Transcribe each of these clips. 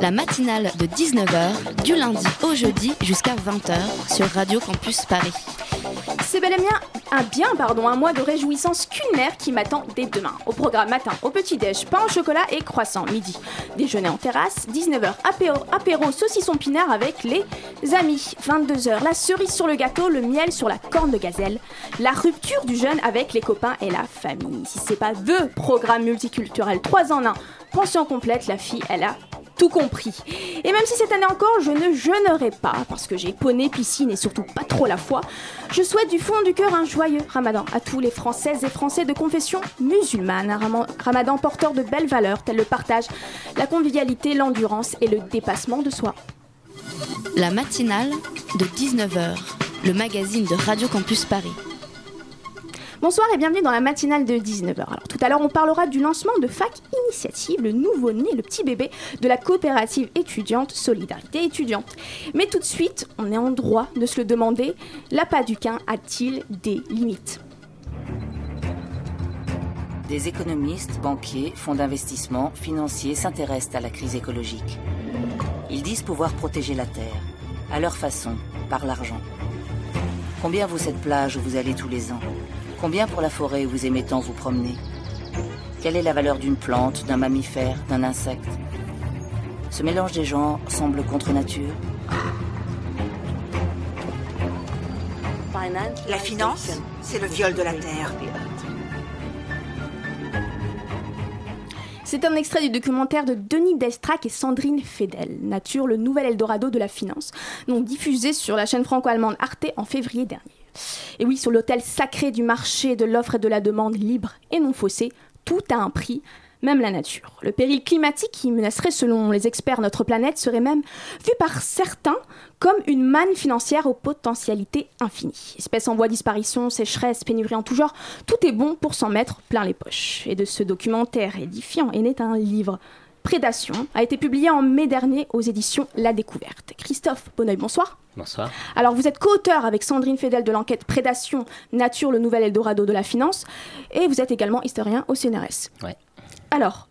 La matinale de 19h, du lundi au jeudi jusqu'à 20h sur Radio Campus Paris. C'est bel et bien un bien pardon, un mois de réjouissance culinaire qui m'attend dès demain. Au programme matin, au petit-déj, pain au chocolat et croissant. Midi, déjeuner en terrasse. 19h, apéro, apéro saucisson pinard avec les amis. 22h, la cerise sur le gâteau, le miel sur la corne de gazelle. La rupture du jeûne avec les copains et la famille. Si c'est pas THE programme multiculturel 3 en 1, pension complète, la fille, elle a tout compris. Et même si cette année encore, je ne jeûnerai pas, parce que j'ai poney, piscine et surtout pas trop la foi, je souhaite du fond du cœur un joyeux ramadan à tous les Françaises et Français de confession musulmane. Un rama- ramadan porteur de belles valeurs telles le partage, la convivialité, l'endurance et le dépassement de soi. La matinale de 19h, le magazine de Radio Campus Paris. Bonsoir et bienvenue dans la matinale de 19h. Alors tout à l'heure, on parlera du lancement de FAC Initiative, le nouveau-né, le petit bébé de la coopérative étudiante Solidarité étudiante. Mais tout de suite, on est en droit de se le demander, l'appât du quin a-t-il des limites? Des économistes, banquiers, fonds d'investissement, financiers s'intéressent à la crise écologique. Ils disent pouvoir protéger la Terre, à leur façon, par l'argent. Combien vaut cette plage où vous allez tous les ans? Combien pour la forêt vous aimez tant vous promener? Quelle est la valeur d'une plante, d'un mammifère, d'un insecte? Ce mélange des genres semble contre nature. La finance, c'est le viol de la terre. C'est un extrait du documentaire de Denis Destrac et Sandrine Fedel, Nature, le nouvel Eldorado de la finance, non diffusé sur la chaîne franco-allemande Arte en février dernier. Et oui, sur l'autel sacré du marché de l'offre et de la demande libre et non faussée, tout a un prix, même la nature. Le péril climatique qui menacerait, selon les experts, notre planète serait même vu par certains comme une manne financière aux potentialités infinies. Espèces en voie disparition, sécheresse, pénurie en tout genre, tout est bon pour s'en mettre plein les poches. Et de ce documentaire édifiant est né un livre. Prédation a été publié en mai dernier aux éditions La Découverte. Christophe Bonneuil, bonsoir. Bonsoir. Alors, vous êtes co-auteur avec Sandrine Fedel de l'enquête Prédation, Nature, le nouvel Eldorado de la finance, et vous êtes également historien au CNRS. Ouais. Alors,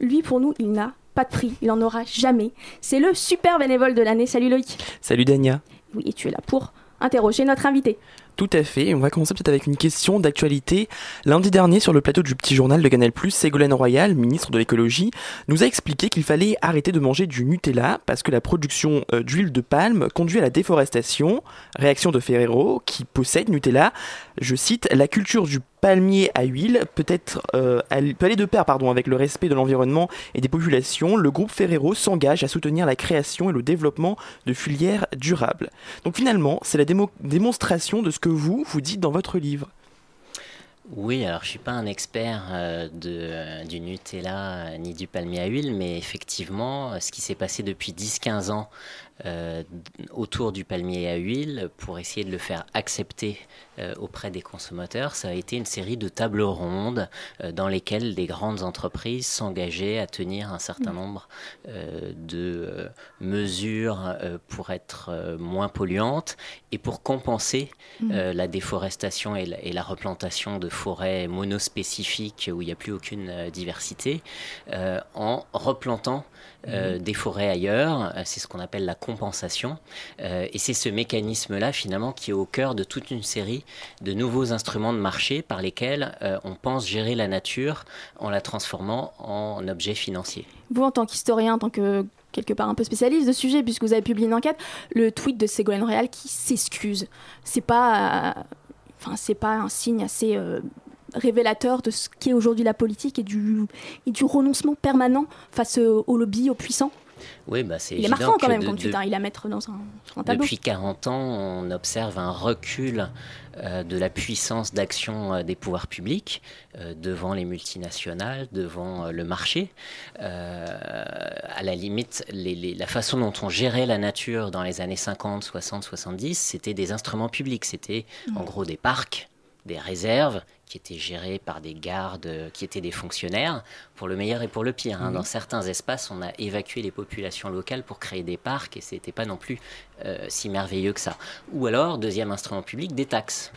lui, pour nous, il n'a pas de prix, il en aura jamais. C'est le super bénévole de l'année. Salut Loïc. Salut Dania. Oui, et tu es là pour interroger notre invité. Tout à fait, on va commencer peut-être avec une question d'actualité. Lundi dernier, sur le plateau du petit journal de Canal+, Ségolène Royal, ministre de l'écologie, nous a expliqué qu'il fallait arrêter de manger du Nutella parce que la production euh, d'huile de palme conduit à la déforestation. Réaction de Ferrero, qui possède Nutella. Je cite, la culture du palmier à huile peut être euh, peut aller de pair pardon avec le respect de l'environnement et des populations. Le groupe Ferrero s'engage à soutenir la création et le développement de filières durables. Donc finalement, c'est la démo- démonstration de ce que vous vous dites dans votre livre. Oui, alors je suis pas un expert euh, de, euh, du Nutella euh, ni du palmier à huile, mais effectivement, ce qui s'est passé depuis 10-15 ans autour du palmier à huile, pour essayer de le faire accepter auprès des consommateurs, ça a été une série de tables rondes dans lesquelles les grandes entreprises s'engageaient à tenir un certain nombre euh, de mesures pour être moins polluantes et pour compenser euh, la déforestation et la, et la replantation de forêts monospécifiques où il n'y a plus aucune euh, diversité, euh, en replantant euh, des forêts ailleurs. C'est ce qu'on appelle la compensation. Et c'est ce mécanisme-là, finalement, qui est au cœur de toute une série de nouveaux instruments de marché par lesquels on pense gérer la nature en la transformant en objet financier. Vous, en tant qu'historien, en tant que quelque part un peu spécialiste de sujet, puisque vous avez publié une enquête, le tweet de Ségolène Royal qui s'excuse, c'est pas, euh, enfin, c'est pas un signe assez euh, révélateur de ce qu'est aujourd'hui la politique et du, et du renoncement permanent face au, au lobby, aux puissants Oui, bah c'est Il est marquant quand même quand tu il à mettre dans un, tableau. Depuis 40 ans, on observe un recul euh, de la puissance d'action euh, des pouvoirs publics euh, devant les multinationales, devant le marché. à la limite, la façon dont on gérait la nature dans les années 50, 60, 70, c'était des instruments publics. C'était en mmh. gros des parcs des réserves qui étaient gérées par des gardes qui étaient des fonctionnaires, pour le meilleur et pour le pire. Hein. Mhm. Dans certains espaces, on a évacué les populations locales pour créer des parcs et ce n'était pas non plus euh, si merveilleux que ça. Ou alors, deuxième instrument public, des taxes.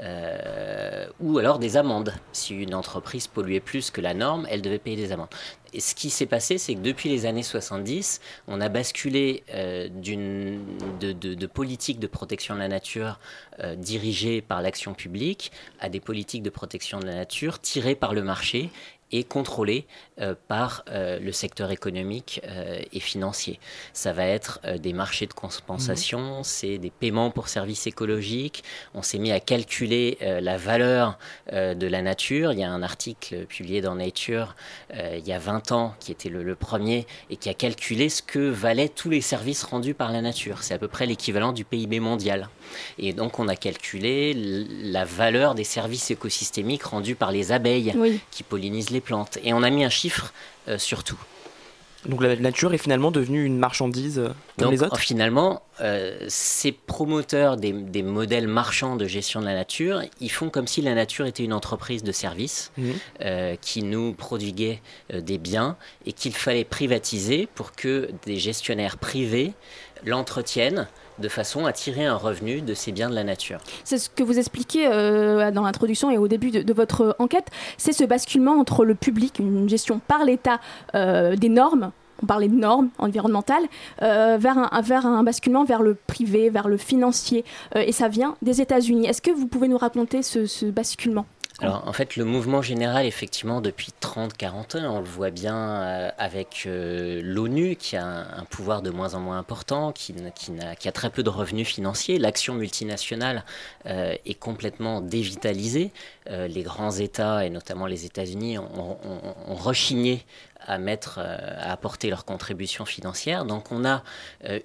Euh, ou alors des amendes. Si une entreprise polluait plus que la norme, elle devait payer des amendes. Et ce qui s'est passé, c'est que depuis les années 70, on a basculé euh, de, de, politiques de protection de la nature euh, dirigées par l'action publique à des politiques de protection de la nature tirées par le marché et contrôlé euh, par euh, le secteur économique euh, et financier. Ça va être des marchés de compensation, mhm. c'est des paiements pour services écologiques. On s'est mis à calculer la valeur de la nature. Il y a un article publié dans Nature il y a 20 ans qui était le, le, premier et qui a calculé ce que valaient tous les services rendus par la nature. C'est à peu près l'équivalent du PIB mondial. Et donc on a calculé la valeur des services écosystémiques rendus par les abeilles qui pollinisent les plantes. Et on a mis un chiffre euh, sur tout. Donc la nature est finalement devenue une marchandise euh, comme les autres? Finalement, euh, ces promoteurs des, modèles marchands de gestion de la nature, ils font comme si la nature était une entreprise de service mmh. qui nous prodiguait des biens et qu'il fallait privatiser pour que des gestionnaires privés l'entretiennent de façon à tirer un revenu de ces biens de la nature. C'est ce que vous expliquez euh, dans l'introduction et au début de, votre enquête, c'est ce basculement entre le public, une gestion par l'État euh, des normes on parlait de normes environnementales, euh, vers, un, vers un basculement vers le privé, vers le financier, et ça vient des États-Unis. Est-ce que vous pouvez nous raconter ce basculement? Alors en fait, le mouvement général, effectivement, depuis 30-40 ans, on le voit bien euh, avec euh, l'ONU, qui a un, pouvoir de moins en moins important, qui, qui, a, très peu de revenus financiers. L'action multinationale euh, est complètement dévitalisée. les grands États, et notamment les États-Unis, ont, ont, rechigné à mettre, à apporter leur contribution financière. Donc on a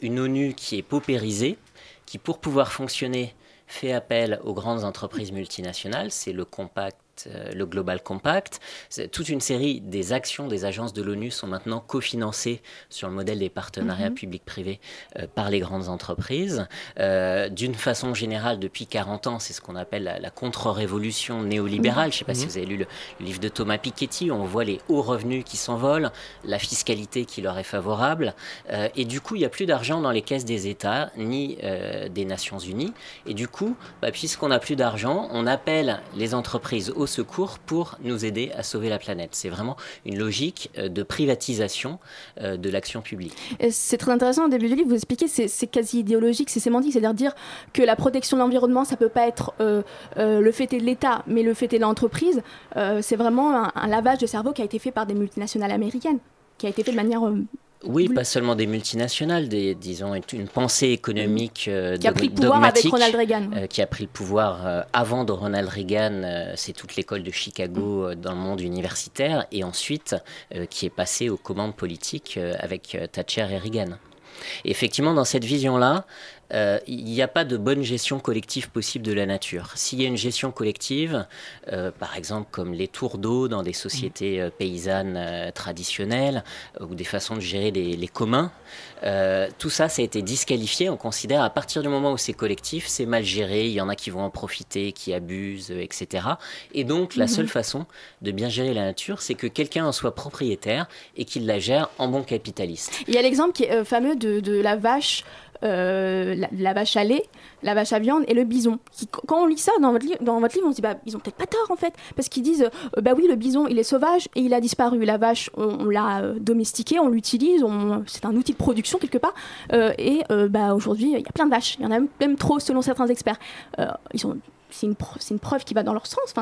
une ONU qui est paupérisée, qui pour pouvoir fonctionner fait appel aux grandes entreprises multinationales, c'est le compact euh, le Global Compact. Toute une série des actions des agences de l'ONU sont maintenant cofinancées sur le modèle des partenariats mhm. publics-privés euh, par les grandes entreprises. Euh, d'une façon générale, depuis 40 ans, c'est ce qu'on appelle la, contre-révolution néolibérale. Je ne sais pas si mhm. vous avez lu le, livre de Thomas Piketty. On voit les hauts revenus qui s'envolent, la fiscalité qui leur est favorable. et du coup, il n'y a plus d'argent dans les caisses des États ni des Nations Unies. Et du coup, bah, puisqu'on n'a plus d'argent, on appelle les entreprises au secours pour nous aider à sauver la planète. C'est vraiment une logique euh, de privatisation euh, de l'action publique. C'est très intéressant au début du livre, vous expliquez, c'est quasi idéologique, c'est sémantique, c'est-à-dire dire que la protection de l'environnement, ça peut pas être euh, le fait de l'État, mais le fait de l'entreprise. c'est vraiment un, lavage de cerveau qui a été fait par des multinationales américaines, qui a été fait de manière oui, pas seulement des multinationales, des, disons une pensée économique euh, qui a pris le pouvoir avec Ronald Reagan, euh, qui a pris le pouvoir euh, avant de Ronald Reagan. c'est toute l'école de Chicago dans le monde universitaire, et ensuite qui est passée aux commandes politiques avec Thatcher et Reagan. effectivement, dans cette vision-là, euh, il n'y a pas de bonne gestion collective possible de la nature. S'il y a une gestion collective, euh, par exemple comme les tours d'eau dans des sociétés euh, paysannes traditionnelles ou des façons de gérer les, communs, tout ça, ça a été disqualifié. On considère à partir du moment où c'est collectif, c'est mal géré, il y en a qui vont en profiter, qui abusent, etc. Et donc la mhm. seule façon de bien gérer la nature, c'est que quelqu'un en soit propriétaire et qu'il la gère en bon capitaliste. Il y a l'exemple qui est fameux de, de la vache euh, la, vache à lait, la vache à viande et le bison. quand on lit ça dans votre, livre, on se dit bah ils ont peut-être pas tort en fait, parce qu'ils disent euh, bah oui le bison il est sauvage et il a disparu. La vache on, l'a euh, domestiqué, on l'utilise, c'est un outil de production quelque part. et bah aujourd'hui il y a plein de vaches, il y en a même trop selon certains experts. c'est une, preuve qui va dans leur sens.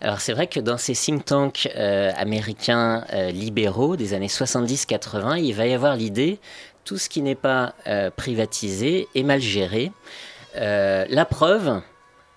Alors c'est vrai que dans ces think tanks américains libéraux des années 70-80, il va y avoir l'idée tout ce qui n'est pas euh, privatisé est mal géré. Euh, la preuve,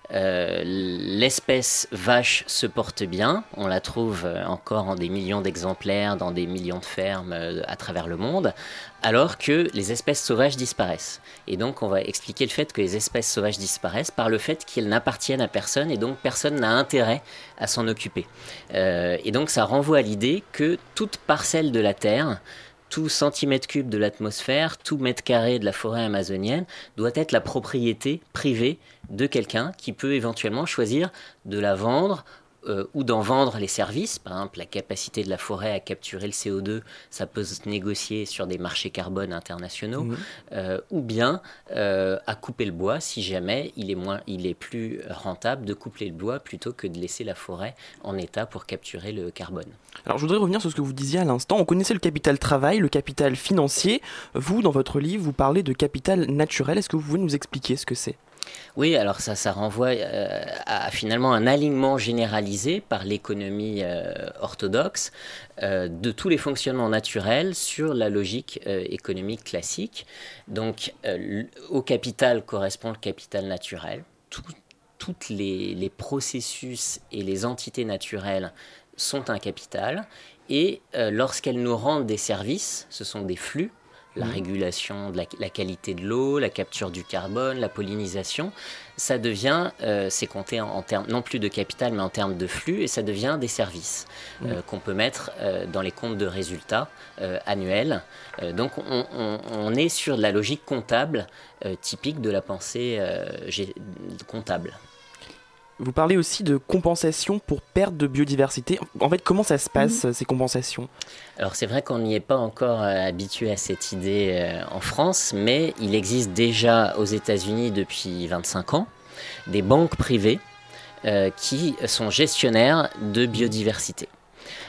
l'espèce vache se porte bien. On la trouve encore en des millions d'exemplaires dans des millions de fermes à travers le monde, alors que les espèces sauvages disparaissent. Et donc on va expliquer le fait que les espèces sauvages disparaissent par le fait qu'elles n'appartiennent à personne et donc personne n'a intérêt à s'en occuper. et donc ça renvoie à l'idée que toute parcelle de la Terre tout centimètre cube de l'atmosphère, tout mètre carré de la forêt amazonienne doit être la propriété privée de quelqu'un qui peut éventuellement choisir de la vendre euh, ou d'en vendre les services. Par exemple, la capacité de la forêt à capturer le CO2, ça peut se négocier sur des marchés carbone internationaux, mmh. euh, ou bien euh, à couper le bois si jamais il est, moins, il est plus rentable de couper le bois plutôt que de laisser la forêt en état pour capturer le carbone. Alors je voudrais revenir sur ce que vous disiez à l'instant. On connaissait le capital travail, le capital financier. Vous, dans votre livre, vous parlez de capital naturel. Est-ce que vous pouvez nous expliquer ce que c'est? Oui, alors ça, ça renvoie euh, à finalement un alignement généralisé par l'économie euh, orthodoxe euh, de tous les fonctionnements naturels sur la logique économique classique. Donc, au capital correspond le capital naturel. Tous les, processus et les entités naturelles sont un capital. Et lorsqu'elles nous rendent des services, ce sont des flux la régulation de la, qualité de l'eau, la capture du carbone, la pollinisation, ça devient, euh, c'est compté en, termes non plus de capital, mais en termes de flux, et ça devient des services euh, qu'on peut mettre euh, dans les comptes de résultats annuels. donc on, est sur la logique comptable typique de la pensée comptable. Vous parlez aussi de compensation pour perte de biodiversité. En fait, comment ça se passe, mhm. ces compensations? Alors, c'est vrai qu'on n'y est pas encore euh, habitué à cette idée euh, en France, mais il existe déjà aux États-Unis depuis 25 ans des banques privées euh, qui sont gestionnaires de biodiversité.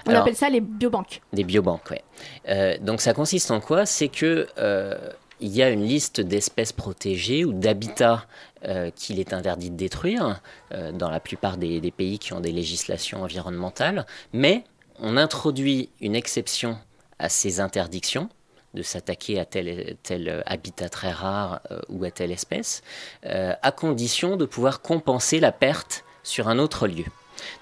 On appelle ça les biobanques. Des biobanques, oui. donc, ça consiste en quoi? C'est que il y a une liste d'espèces protégées ou d'habitats euh, qu'il est interdit de détruire euh, dans la plupart des, pays qui ont des législations environnementales, mais on introduit une exception à ces interdictions de s'attaquer à tel, tel habitat très rare euh, ou à telle espèce, à condition de pouvoir compenser la perte sur un autre lieu.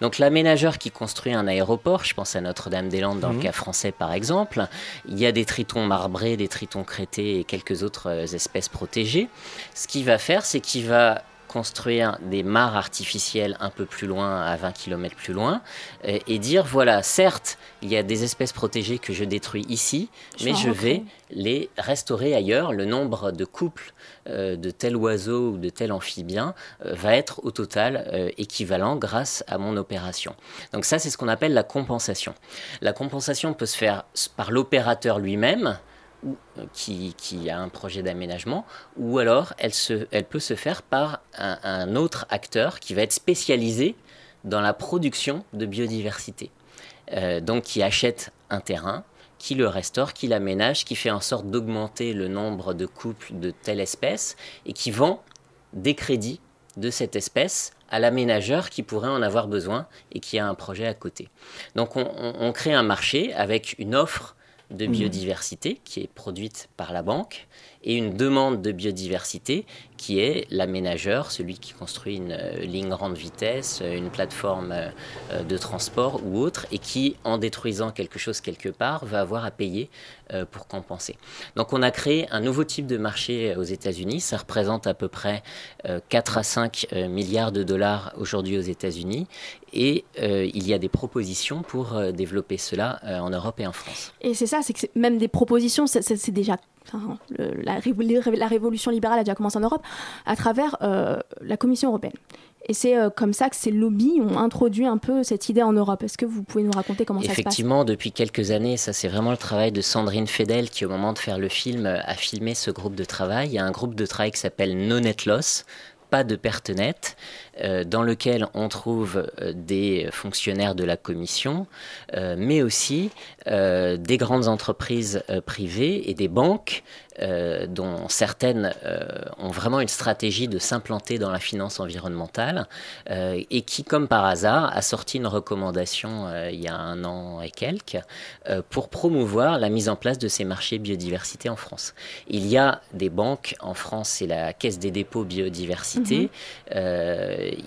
Donc l'aménageur qui construit un aéroport, je pense à Notre-Dame-des-Landes dans le mhm. cas français par exemple, il y a des tritons marbrés, des tritons crétés et quelques autres euh, espèces protégées. Ce qu'il va faire, c'est qu'il va construire des mares artificielles un peu plus loin, à 20 km plus loin, euh, et dire voilà, certes, il y a des espèces protégées que je détruis ici, mais je vais les restaurer ailleurs. Le nombre de couples de tel oiseau ou de tel amphibien euh, va être au total équivalent grâce à mon opération. Donc ça, c'est ce qu'on appelle la compensation. La compensation peut se faire par l'opérateur lui-même, qui, a un projet d'aménagement, ou alors elle, peut se faire par un, autre acteur qui va être spécialisé dans la production de biodiversité. Euh, donc qui achète un terrain, qui le restaure, qui l'aménage, qui fait en sorte d'augmenter le nombre de couples de telle espèce, et qui vend des crédits de cette espèce à l'aménageur qui pourrait en avoir besoin et qui a un projet à côté. Donc on crée un marché avec une offre de mhm. biodiversité qui est produite par la banque et une demande de biodiversité qui est l'aménageur, celui qui construit une euh, ligne grande vitesse, euh, une plateforme euh, de transport ou autre, et qui, en détruisant quelque chose quelque part, va avoir à payer pour compenser. Donc on a créé un nouveau type de marché aux États-Unis, ça représente à peu près 4 à 5 milliards de dollars aujourd'hui aux États-Unis, et il y a des propositions pour développer cela en Europe et en France. Et c'est ça, c'est que même des propositions, c'est déjà la, révolution libérale a déjà commencé en Europe, à travers euh, la Commission européenne. Et c'est euh, comme ça que ces lobbies ont introduit un peu cette idée en Europe. Est-ce que vous pouvez nous raconter comment ça se passe? Effectivement, depuis quelques années, ça c'est vraiment le travail de Sandrine Fedel qui, au moment de faire le film, a filmé ce groupe de travail. Il y a un groupe de travail qui s'appelle No Net Loss, pas de perte nette, euh, dans lequel on trouve euh, des fonctionnaires de la commission, euh, mais aussi des grandes entreprises privées et des banques euh, dont certaines euh, ont vraiment une stratégie de s'implanter dans la finance environnementale, euh, et qui, comme par hasard, a sorti une recommandation il y a un an et quelques pour promouvoir la mise en place de ces marchés biodiversité en France. Il y a des banques en France, c'est la Caisse des dépôts biodiversité, mhm.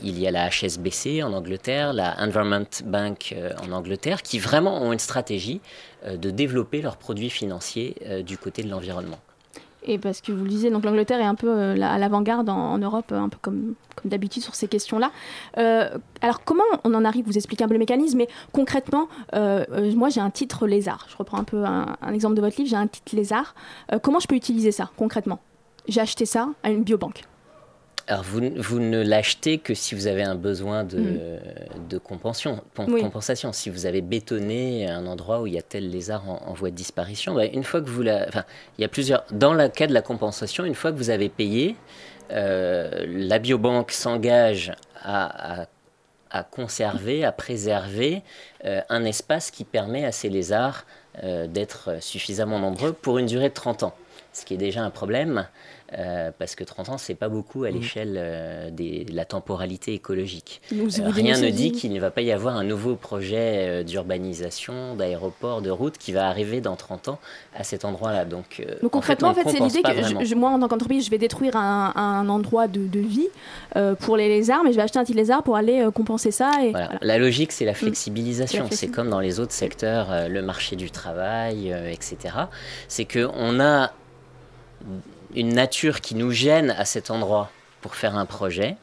Il y a la HSBC en Angleterre, la Environment Bank en Angleterre, qui vraiment ont une stratégie de développer leurs produits financiers du côté de l'environnement. Et parce que vous le disiez, l'Angleterre est un peu euh, à l'avant-garde en, Europe, un peu comme, comme d'habitude sur ces questions-là. Euh, alors comment on en arrive? Vous expliquez un peu le mécanisme, mais concrètement, euh, moi j'ai un titre lézard. Je reprends un peu un, exemple de votre livre, j'ai un titre lézard. comment je peux utiliser ça concrètement? J'ai acheté ça à une biobanque. Alors, vous, vous ne l'achetez que si vous avez un besoin de, mm. de compensation, compensation. Si vous avez bétonné un endroit où il y a tel lézard en, voie de disparition, bah, une fois que vous la. Enfin, il y a plusieurs. Dans le cas de la compensation, une fois que vous avez payé, euh, la biobanque s'engage à, à, conserver, à préserver euh, un espace qui permet à ces lézards euh, d'être suffisamment nombreux pour une durée de 30 ans. Ce qui est déjà un problème. Euh, parce que 30 ans, c'est pas beaucoup à mm. l'échelle euh, de la temporalité écologique. Euh, rien ne dit qu'il ne va pas y avoir un nouveau projet d'urbanisation, d'aéroport, de route qui va arriver dans 30 ans à cet endroit-là. Donc, concrètement, en fait, c'est l'idée que moi, en tant qu'entreprise, je vais détruire un, endroit de, vie pour les lézards, mais je vais acheter un petit lézard pour aller compenser ça. Et, La logique, c'est la mm. flexibilisation. C'est comme dans les autres secteurs, le marché du travail, etc. C'est qu'on a une nature qui nous gêne à cet endroit pour faire un projet.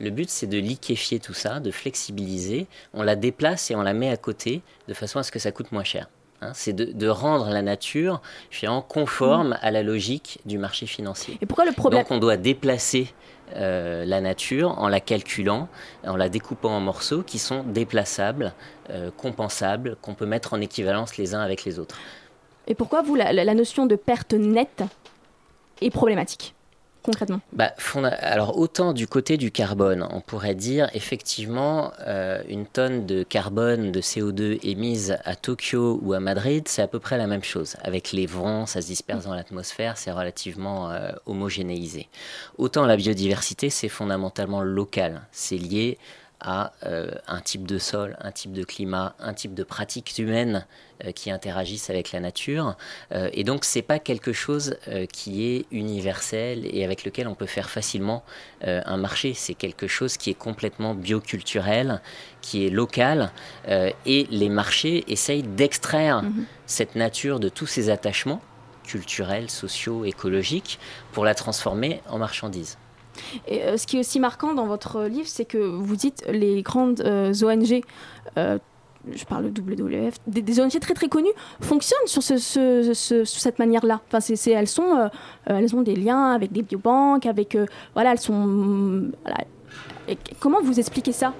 Le but, c'est de liquéfier tout ça, de flexibiliser. On la déplace et on la met à côté de façon à ce que ça coûte moins cher. Hein. c'est de, rendre la nature finalement conforme mm. à la logique du marché financier. Et pourquoi le problème Donc on doit déplacer euh, la nature en la calculant, en la découpant en morceaux qui sont déplaçables, euh, compensables, qu'on peut mettre en équivalence les uns avec les autres. Et pourquoi vous, la notion de perte nette est problématique concrètement bah, Alors autant du côté du carbone, on pourrait dire effectivement euh, une tonne de carbone, de CO2 émise à Tokyo ou à Madrid, c'est à peu près la même chose. Avec les vents, ça se disperse dans l'atmosphère, c'est relativement euh, homogénéisé. Autant la biodiversité, c'est fondamentalement local, c'est lié à euh, un type de sol, un type de climat, un type de pratiques humaines euh, qui interagissent avec la nature. Euh, et donc, c'est pas quelque chose qui est universel et avec lequel on peut faire facilement un marché. C'est quelque chose qui est complètement bioculturel, qui est local. et les marchés essayent d'extraire mhm. cette nature de tous ces attachements culturels, sociaux, écologiques pour la transformer en marchandise. Euh, ce qui est aussi marquant dans votre livre, c'est que vous dites les grandes euh, ONG euh, je parle WWF, des, ONG très très connues fonctionnent sur, ce, cette manière-là. Enfin, elles, ont des liens avec des biobanques, avec voilà, elles sont. comment vous expliquez ça?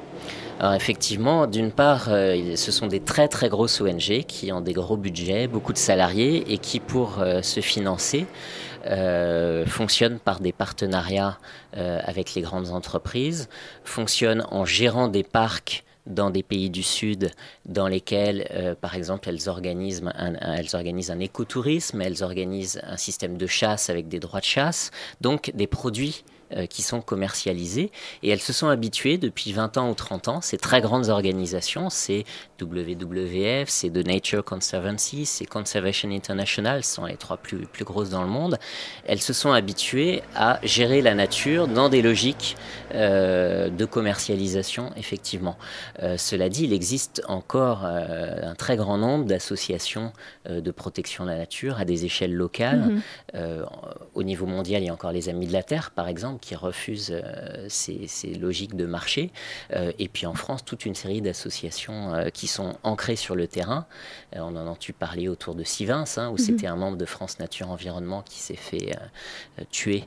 Effectivement, d'une part, ce sont des très très grosses ONG qui ont des gros budgets, beaucoup de salariés et qui, pour se financer, euh, fonctionne par des partenariats euh, avec les grandes entreprises, fonctionne en gérant des parcs dans des pays du Sud dans lesquels, euh, par exemple, elles organisent, un, écotourisme, elles organisent un système de chasse avec des droits de chasse, donc des produits qui sont commercialisées et elles se sont habituées depuis 20 ans ou 30 ans, ces très grandes organisations, c'est WWF, c'est The Nature Conservancy, c'est Conservation International, ce sont les trois plus, plus grosses dans le monde, elles se sont habituées à gérer la nature dans des logiques euh, de commercialisation, effectivement. Euh, cela dit, il existe encore un très grand nombre d'associations de protection de la nature à des échelles locales. Mm-hmm. au niveau mondial, il y a encore les Amis de la Terre, par exemple, qui refusent euh, ces, logiques de marché. Euh, et puis en France, toute une série d'associations euh, qui sont ancrées sur le terrain. on en a entendu parler autour de Sivins, hein, où mhm. c'était un membre de France Nature Environnement qui s'est fait tuer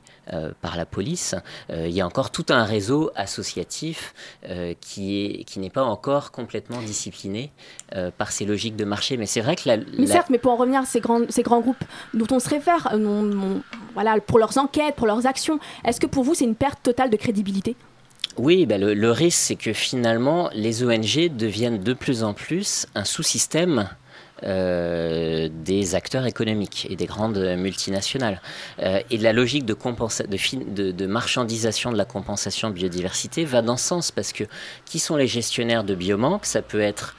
par la police. il y a encore tout un réseau associatif qui est qui n'est pas encore complètement discipliné par ces logiques de marché. Mais c'est vrai que la, Mais certes, mais pour en revenir à ces grands, ces grands groupes dont on se réfère, voilà, pour leurs enquêtes, pour leurs actions, est-ce que pour vous, c'est une perte totale de crédibilité? Oui, ben le, risque, c'est que finalement, les ONG deviennent de plus en plus un sous-système euh, des acteurs économiques et des grandes multinationales. Euh, et la logique de, de, de, marchandisation de la compensation biodiversité va dans ce sens parce que qui sont les gestionnaires de biobanques? Ça peut être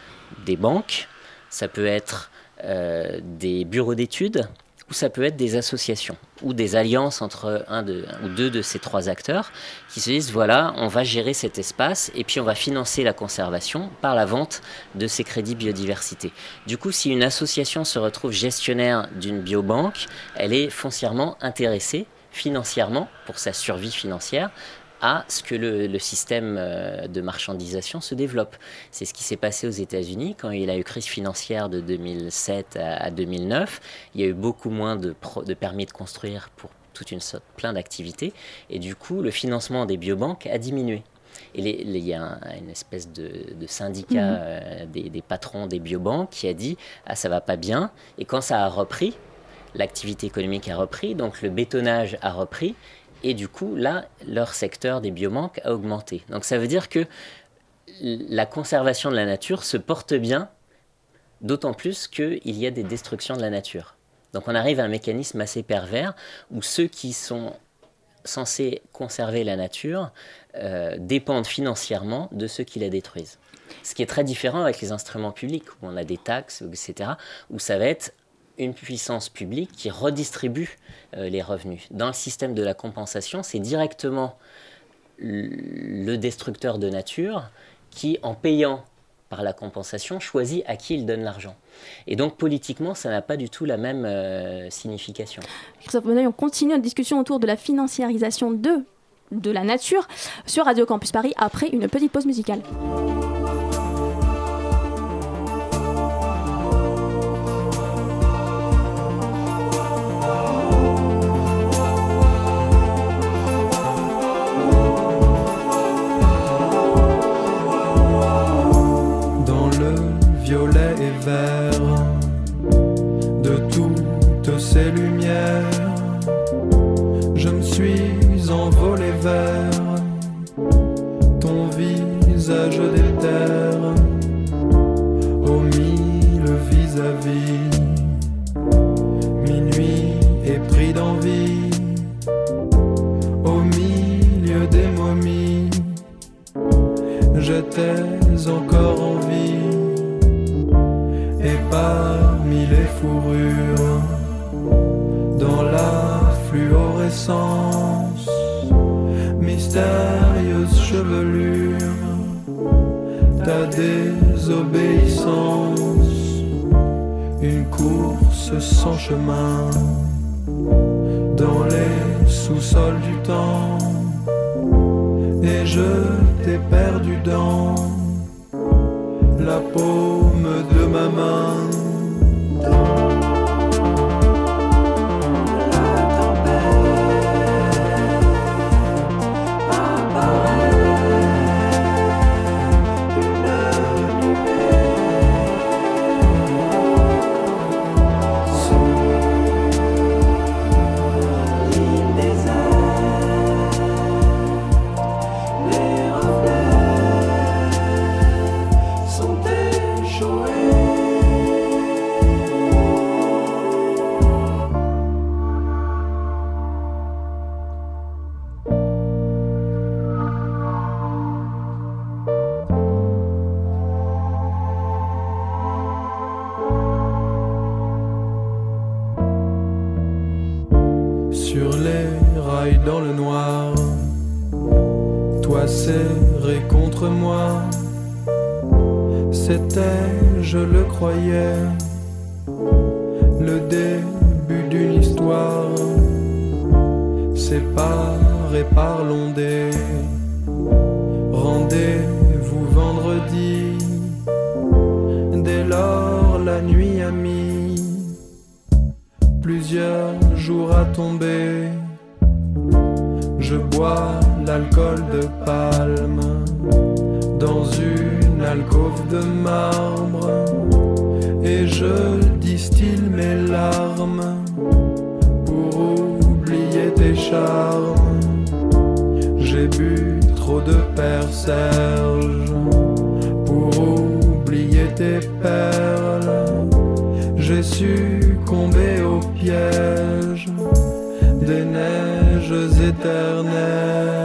des banques, ça peut être euh, des bureaux d'études, ou ça peut être des associations ou des alliances entre un, ou deux de ces trois acteurs qui se disent voilà, on va gérer cet espace et puis on va financer la conservation par la vente de ces crédits biodiversité. Du coup, si une association se retrouve gestionnaire d'une biobanque, elle est foncièrement intéressée financièrement pour sa survie financière à ce que le, système euh, de marchandisation se développe. C'est ce qui s'est passé aux États-Unis quand il y a eu crise financière de 2007 à, 2009. Il y a eu beaucoup moins de, de permis de construire pour toute une sorte, plein d'activités. Et du coup, le financement des biobanques a diminué. Et il y a une espèce de, syndicat mhm. euh, des, des, patrons des biobanques qui a dit Ah, ça va pas bien. Et quand ça a repris, l'activité économique a repris, donc le bétonnage a repris. Et du coup, là, leur secteur des biobanques a augmenté. Donc ça veut dire que la conservation de la nature se porte bien, d'autant plus qu'il y a des destructions de la nature. Donc on arrive à un mécanisme assez pervers où ceux qui sont censés conserver la nature euh, dépendent financièrement de ceux qui la détruisent. Ce qui est très différent avec les instruments publics, où on a des taxes, etc., où ça va être une puissance publique qui redistribue euh, les revenus. Dans le système de la compensation, c'est directement le destructeur de nature qui, en payant par la compensation, choisit à qui il donne l'argent. Et donc politiquement, ça n'a pas du tout la même euh, signification. Christophe on continue notre discussion autour de la financiarisation de, de la nature sur Radio Campus Paris après une petite pause musicale. J'étais encore en vie. Parmi les fourrures, dans la fluorescence, mystérieuse chevelure, ta désobéissance, une course sans chemin, dans les sous-sols du temps, je t'ai perdu dans la paume de ma main. nuit a plusieurs jours à tomber. Je bois l'alcool de palme dans une alcôve de marbre et je distille mes larmes pour oublier tes charmes. J'ai bu trop de père Serge pour oublier tes pères succomber au piège des neiges éternelles.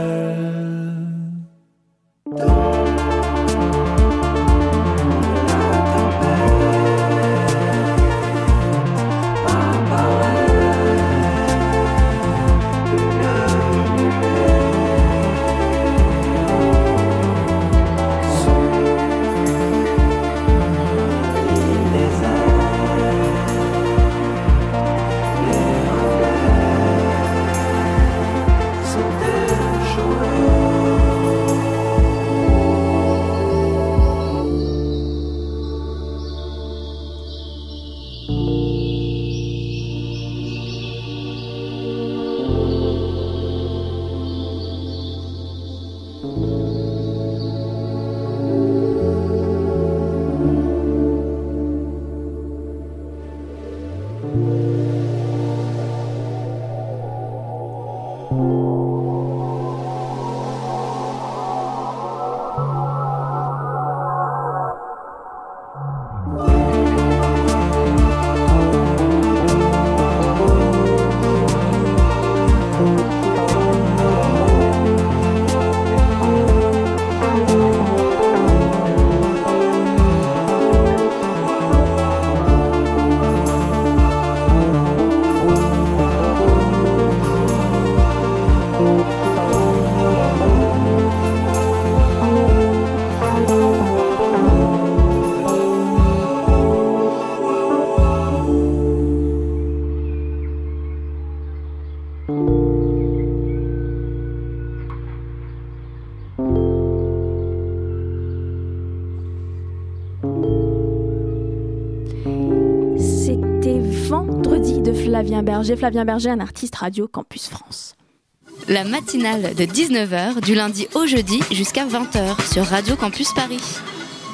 Berger. Flavien Berger, un artiste radio Campus France. La matinale de 19h du lundi au jeudi jusqu'à 20h sur Radio Campus Paris.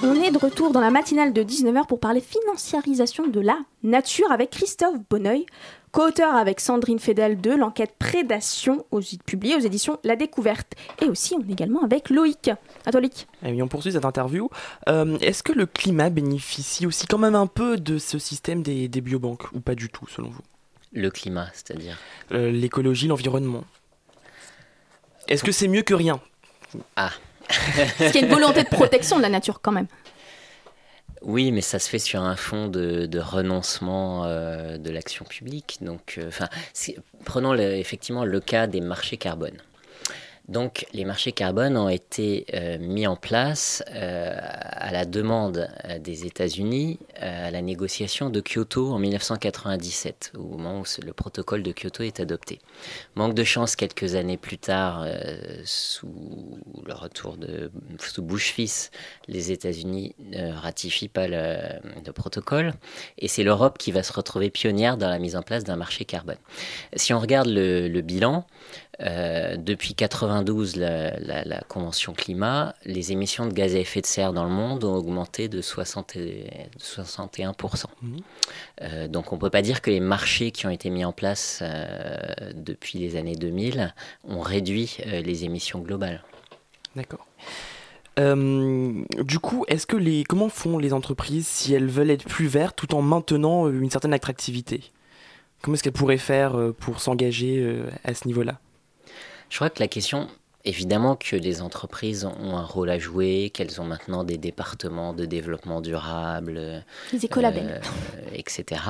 On est de retour dans la matinale de 19h pour parler financiarisation de la nature avec Christophe Bonneuil, co-auteur avec Sandrine Fedel de l'enquête Prédation aux, publiée aux éditions La Découverte. Et aussi, on est également avec Loïc. À toi, Loïc. Et oui, on poursuit cette interview. Euh, Est-ce que le climat bénéficie aussi quand même un peu de ce système des, des biobanques ou pas du tout, selon vous? Le climat, c'est-à-dire Euh, L'écologie, l'environnement. Est-ce que c'est mieux que rien? Ah Parce qu'il y a une volonté de protection de la nature quand même. Oui, mais ça se fait sur un fond de, de renoncement euh, de l'action publique. Donc, euh, prenons le- effectivement le cas des marchés carbone. Donc, les marchés carbone ont été euh, mis en place euh, à la demande euh, des États-Unis à la négociation de Kyoto en 1997, au moment où le protocole de Kyoto est adopté. Manque de chance, quelques années plus tard, sous le retour de sous Bush fils, les États-Unis ne ratifient pas le, le protocole, et c'est l'Europe qui va se retrouver pionnière dans la mise en place d'un marché carbone. Si on regarde le bilan, euh, depuis 92, la, la- la Convention climat, les émissions de gaz à effet de serre dans le monde ont augmenté de, 60 et- de 61%. Euh, donc on ne peut pas dire que les marchés qui ont été mis en place euh, depuis les années 2000 ont réduit les émissions globales. D'accord. Euh, du coup, est-ce que les comment font les entreprises si elles veulent être plus vertes tout en maintenant une certaine attractivité? Comment est-ce qu'elles pourraient faire pour s'engager à ce niveau-là? Je crois que la question, évidemment que les entreprises ont un rôle à jouer, qu'elles ont maintenant des départements de développement durable, Les écolabels. euh, etc.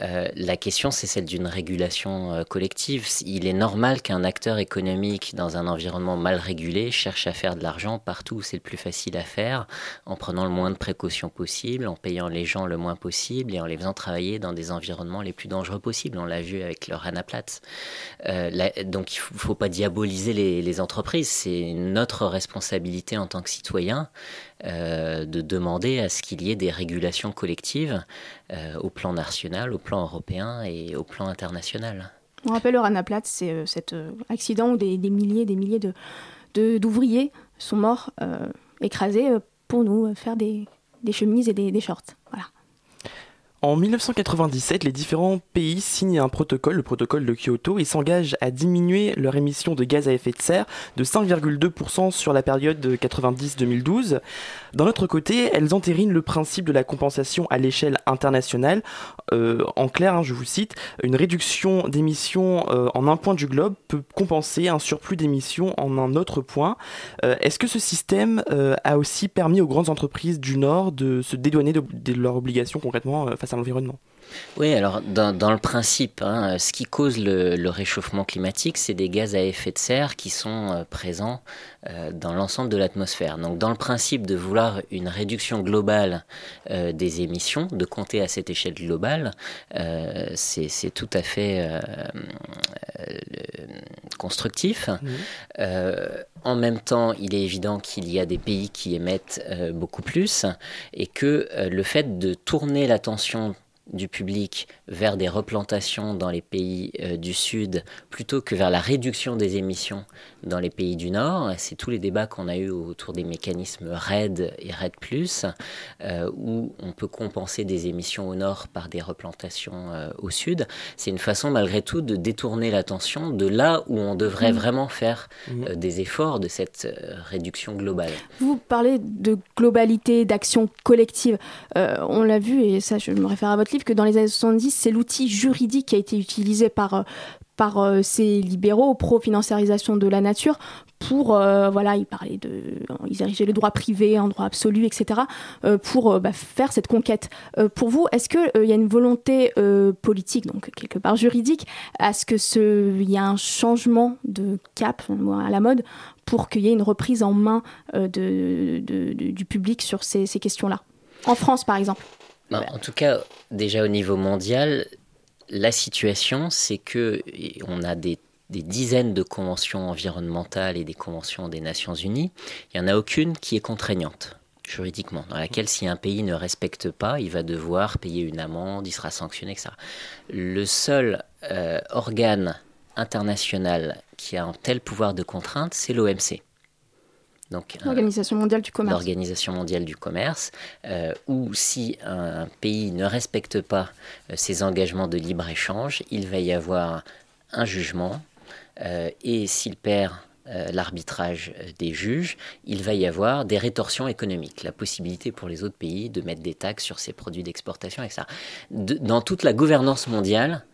Euh, la question, c'est celle d'une régulation euh, collective. Il est normal qu'un acteur économique dans un environnement mal régulé cherche à faire de l'argent partout où c'est le plus facile à faire, en prenant le moins de précautions possible, en payant les gens le moins possible et en les faisant travailler dans des environnements les plus dangereux possibles. On l'a vu avec le Rana. Euh, donc il ne faut pas diaboliser les, les entreprises. C'est notre responsabilité en tant que citoyens euh, de demander à ce qu'il y ait des régulations collectives euh, au plan national, au plan européen et au plan international. On rappelle le Rana Plaza, c'est euh, cet accident où des, milliers des milliers de, de- d'ouvriers sont morts écrasés pour nous faire des, des chemises et des, des shorts. Voilà. En 1997, les différents pays signent un protocole, le protocole de Kyoto, et s'engagent à diminuer leur émission de gaz à effet de serre de 5,2% sur la période 90-2012. D'un autre côté, elles entérinent le principe de la compensation à l'échelle internationale. Euh, en clair, hein, je vous cite, une réduction d'émissions euh, en un point du globe peut compenser un surplus d'émissions en un autre point. Euh, est-ce que ce système a aussi permis aux grandes entreprises du Nord de se dédouaner de, de leurs obligations concrètement à l'environnement. Oui, alors dans, le principe, hein, ce qui cause le, réchauffement climatique, c'est des gaz à effet de serre qui sont euh, présents euh, dans l'ensemble de l'atmosphère. Donc dans le principe de vouloir une réduction globale euh, des émissions, de compter à cette échelle globale, c'est tout à fait constructif. Mmh. en même temps, il est évident qu'il y a des pays qui émettent beaucoup plus et que le fait de tourner l'attention du public vers des replantations dans les pays euh, du Sud plutôt que vers la réduction des émissions dans les pays du Nord. C'est tous les débats qu'on a eu autour des mécanismes RED et RED, euh, où on peut compenser des émissions au Nord par des replantations euh, au Sud. C'est une façon malgré tout de détourner l'attention de là où on devrait mmh. vraiment faire mmh. des efforts de cette réduction globale. Vous parlez de globalité, d'action collective. on l'a vu, et ça je me réfère à votre livre, que dans les années 70, c'est l'outil juridique qui a été utilisé par, euh, par euh, ces libéraux pro-financiarisation de la nature pour, euh, voilà, ils parlaient de, ils érigeaient le droit privé en droit absolu, etc., pour bah, faire cette conquête. pour vous, est-ce qu'il il y a une volonté politique, donc quelque part juridique, à ce que ce, il y a un changement de cap à la mode pour qu'il y ait une reprise en main du public sur ces, ces questions-là? En France, par exemple en tout cas, déjà au niveau mondial, la situation, c'est que on a des, dizaines de conventions environnementales et des conventions des Nations Unies. Il n'y en a aucune qui est contraignante juridiquement, dans laquelle si un pays ne respecte pas, il va devoir payer une amende, il sera sanctionné, etc. Le seul euh, organe international qui a un tel pouvoir de contrainte, c'est l'OMC. L'Organisation mondiale du commerce. L'Organisation mondiale du commerce, euh, où si un, pays ne respecte pas euh, ses engagements de libre-échange, il va y avoir un jugement, euh, et s'il perd l'arbitrage des juges, il va y avoir des rétorsions économiques, la possibilité pour les autres pays de mettre des taxes sur ces produits d'exportation, etc. dans toute la gouvernance mondiale,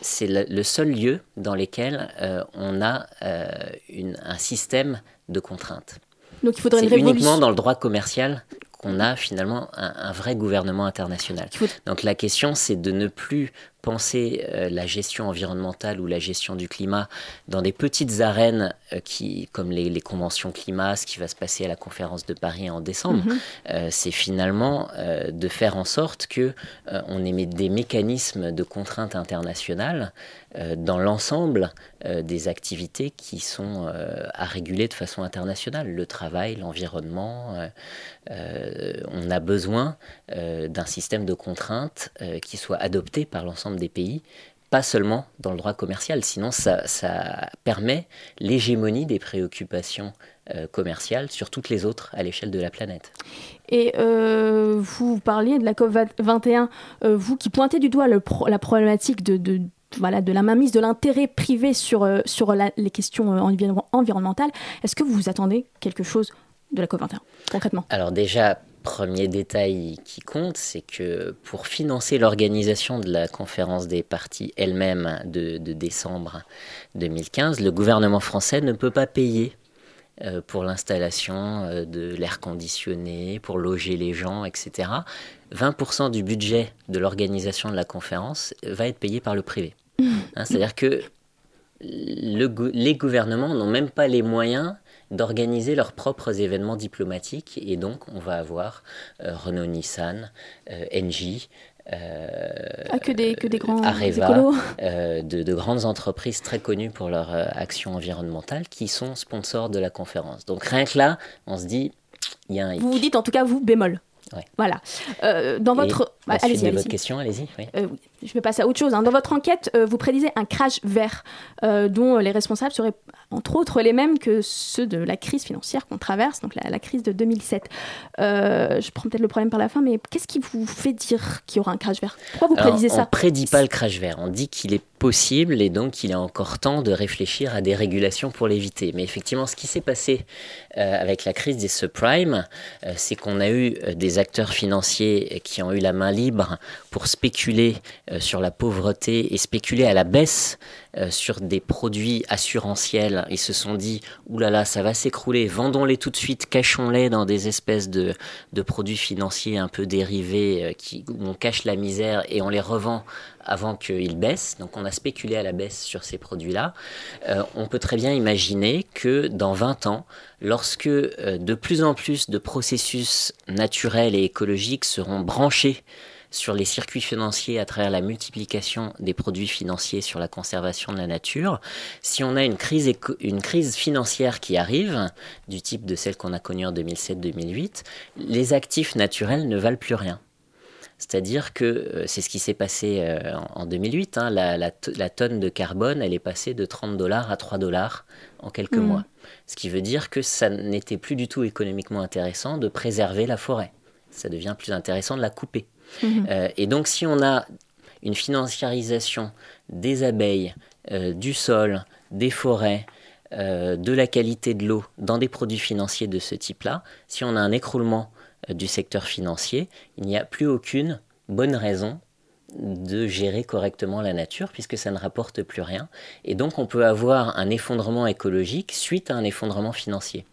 c'est le, seul lieu dans lequel on a un système de contraintes. Donc il faudrait une uniquement dans le droit commercial qu'on a finalement un, vrai gouvernement international. Donc la question, c'est de ne plus penser euh, la gestion environnementale ou la gestion du climat dans des petites arènes euh, qui, comme les, conventions climat, ce qui va se passer à la conférence de Paris en décembre, mhm. euh, c'est finalement de faire en sorte que on ait des mécanismes de contraintes internationales dans l'ensemble des activités qui sont à réguler de façon internationale, le travail, l'environnement. on a besoin d'un système de contraintes qui soit adopté par l'ensemble des pays, pas seulement dans le droit commercial, sinon ça, permet l'hégémonie des préoccupations euh, commerciales sur toutes les autres à l'échelle de la planète. Et euh, vous parliez de la COP21, euh, vous qui pointez du doigt le la problématique de, voilà, de la mainmise de l'intérêt privé sur, sur les questions environnementales. Est-ce que vous vous attendez quelque chose de la COP21, concrètement? Alors déjà, Premier détail qui compte, c'est que pour financer l'organisation de la conférence des partis elle-même de, décembre 2015, le gouvernement français ne peut pas payer euh, pour l'installation euh, de l'air conditionné, pour loger les gens, etc. 20% du budget de l'organisation de la conférence va être payé par le privé. Hein, c'est-à-dire que les gouvernements n'ont même pas les moyens d'organiser leurs propres événements diplomatiques. Et donc, on va avoir euh, Renault Nissan, euh, Engie, euh, ah, que des, que des grands Areva, euh, de, de, grandes entreprises très connues pour leur action environnementale qui sont sponsors de la conférence. Donc rien que là, on se dit, il y a un Vous vous dites en tout cas, vous, bémol. Voilà. dans votre... Bah, allez-y, votre question, allez-y. oui. Euh, oui, je vais passer à autre chose. hein. Dans votre enquête, euh, vous prédisez un crash vert euh, dont les responsables seraient entre autres les mêmes que ceux de la crise financière qu'on traverse, donc la, la crise de 2007. Euh, je prends peut-être le problème par la fin, mais qu'est-ce qui vous fait dire qu'il y aura un crash vert? Pourquoi vous Alors, prédisez on ça? ne prédit pas le crash vert. On dit qu'il est possible et donc il est encore temps de réfléchir à des régulations pour l'éviter. Mais effectivement, ce qui s'est passé avec la crise des subprimes, c'est qu'on a eu des acteurs financiers qui ont eu la main libre pour spéculer sur la pauvreté et spéculer à la baisse euh, sur des produits assurantiels. Ils se sont dit, oulala, ça va s'écrouler, vendons-les tout de suite, cachons-les dans des espèces de, produits financiers un peu dérivés euh, qui, où on cache la misère et on les revend avant qu'ils baissent. Donc on a spéculé à la baisse sur ces produits-là. Euh, on peut très bien imaginer que dans 20 ans, lorsque euh, de plus en plus de processus naturels et écologiques seront branchés sur les circuits financiers à travers la multiplication des produits financiers sur la conservation de la nature. Si on a une crise, éco- une crise financière qui arrive, du type de celle qu'on a connue en 2007-2008, les actifs naturels ne valent plus rien. C'est-à-dire que euh, c'est ce qui s'est passé euh, en, en 2008. hein, la, la to- la tonne de carbone, elle est passée de 30 dollars à 3 dollars en quelques Mhm. mois. Ce qui veut dire que ça n'était plus du tout économiquement intéressant de préserver la forêt. Ça devient plus intéressant de la couper. Mhm. Euh, et donc si on a une financiarisation des abeilles, euh, du sol, des forêts, euh, de la qualité de l'eau dans des produits financiers de ce type-là, si on a un écroulement du secteur financier, il n'y a plus aucune bonne raison de gérer correctement la nature puisque ça ne rapporte plus rien. Et donc on peut avoir un effondrement écologique suite à un effondrement financier.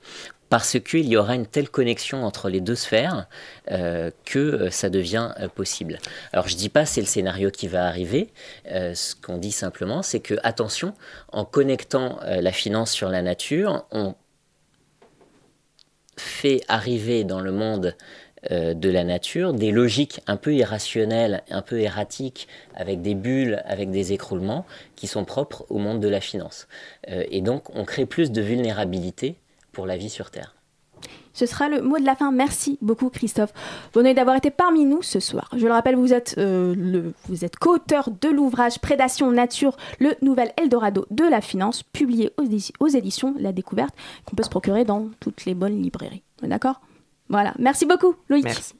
Parce qu'il y aura une telle connexion entre les deux sphères euh, que euh, ça devient euh, possible. Alors je dis pas c'est le scénario qui va arriver. Ce qu'on dit simplement, c'est que attention, en connectant la finance sur la nature, on fait arriver dans le monde de la nature des logiques un peu irrationnelles, un peu erratiques, avec des bulles, avec des écroulements, qui sont propres au monde de la finance. Et donc on crée plus de vulnérabilité pour la vie sur Terre. Ce sera le mot de la fin. Merci beaucoup, Christophe. Venez d'avoir été parmi nous ce soir. Je le rappelle, vous êtes, euh, le, vous êtes co-auteur de l'ouvrage Prédation Nature, le nouvel Eldorado de la finance, publié aux, aux éditions La Découverte, qu'on peut se procurer dans toutes les bonnes librairies. D'accord? Voilà. Merci beaucoup, Loïc. Merci.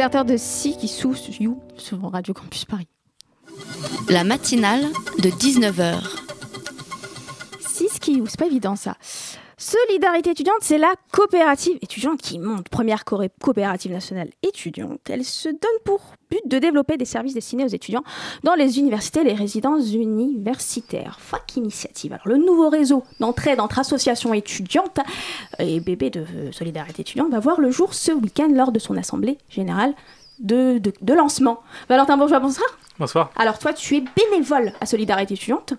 Déserteur de Si qui sous You sur Radio Campus Paris. La matinale de 19h. Pas évident ça. Solidarité étudiante, c'est la coopérative étudiante qui monte. Première coopérative nationale étudiante. Elle se donne pour but de développer des services destinés aux étudiants dans les universités et les résidences universitaires. FAC Initiative. Alors, le nouveau réseau d'entraide entre associations étudiantes et bébés de Solidarité étudiante va voir le jour ce week-end lors de son assemblée générale de, de, de lancement. Valentin Bourgeois, bonsoir. Bonsoir. Alors toi, tu es bénévole à Solidarité étudiante.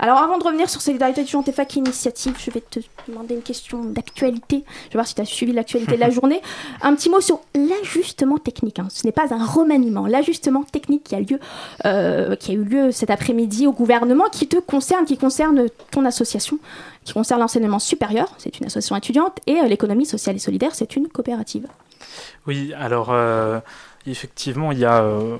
Alors avant de revenir sur Solidarité étudiante et FAC Initiative, je vais te demander une question d'actualité. Je vais voir si tu as suivi l'actualité de la journée. Un petit mot sur l'ajustement technique. hein. Ce n'est pas un remaniement. L'ajustement technique qui a, lieu, euh, qui a eu lieu cet après-midi au gouvernement qui te concerne, qui concerne ton association, qui concerne l'enseignement supérieur, c'est une association étudiante, et euh, l'économie sociale et solidaire, c'est une coopérative. Oui, alors euh, effectivement, il y a euh,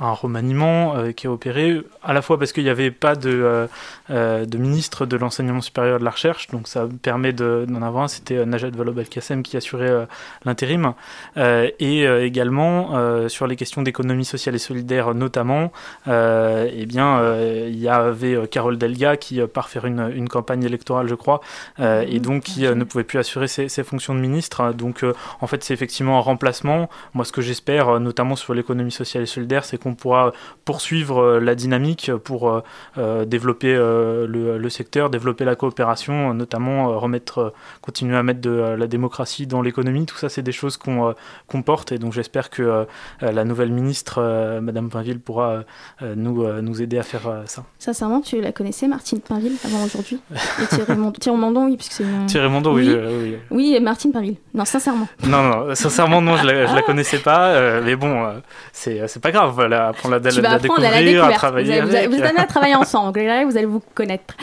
un remaniement euh, qui est opéré, à la fois parce qu'il n'y avait pas de, de ministre de l'enseignement supérieur et de la recherche, donc ça permet de- d'en avoir un, c'était Najat Vallaud-Belkacem qui assurait l'intérim, et également sur les questions d'économie sociale et solidaire notamment, eh bien, il y avait Carole Delga qui part faire une, une campagne électorale, je crois, et donc qui ne pouvait plus assurer ses, ses fonctions de ministre. Donc, euh, en fait, c'est effectivement un remplacement. Moi, ce que j'espère, euh, notamment sur l'économie sociale et solidaire, c'est qu'on pourra poursuivre euh, la dynamique pour euh, développer le, le secteur, développer la coopération, notamment remettre, continuer à mettre de la démocratie dans l'économie. Tout ça, c'est des choses qu'on qu'on porte, et donc j'espère que la nouvelle ministre, Madame Pinville, pourra nous, nous aider à faire ça. Sincèrement, tu la connaissais, Martine Pinville, avant aujourd'hui? Et Thierry Thierry Mondon, oui, puisque c'est. Thierry Mondon, oui, je- oui. Oui, et Martine Pinville. Non, sincèrement. Non, non, sincèrement, non, je la, je la connaissais pas, euh, mais bon, euh, c'est pas grave, voilà, apprendre la, tu la vas apprendre la découvrir, à travailler vous, allez, vous, allez, à travailler ensemble, vous allez vous connaître.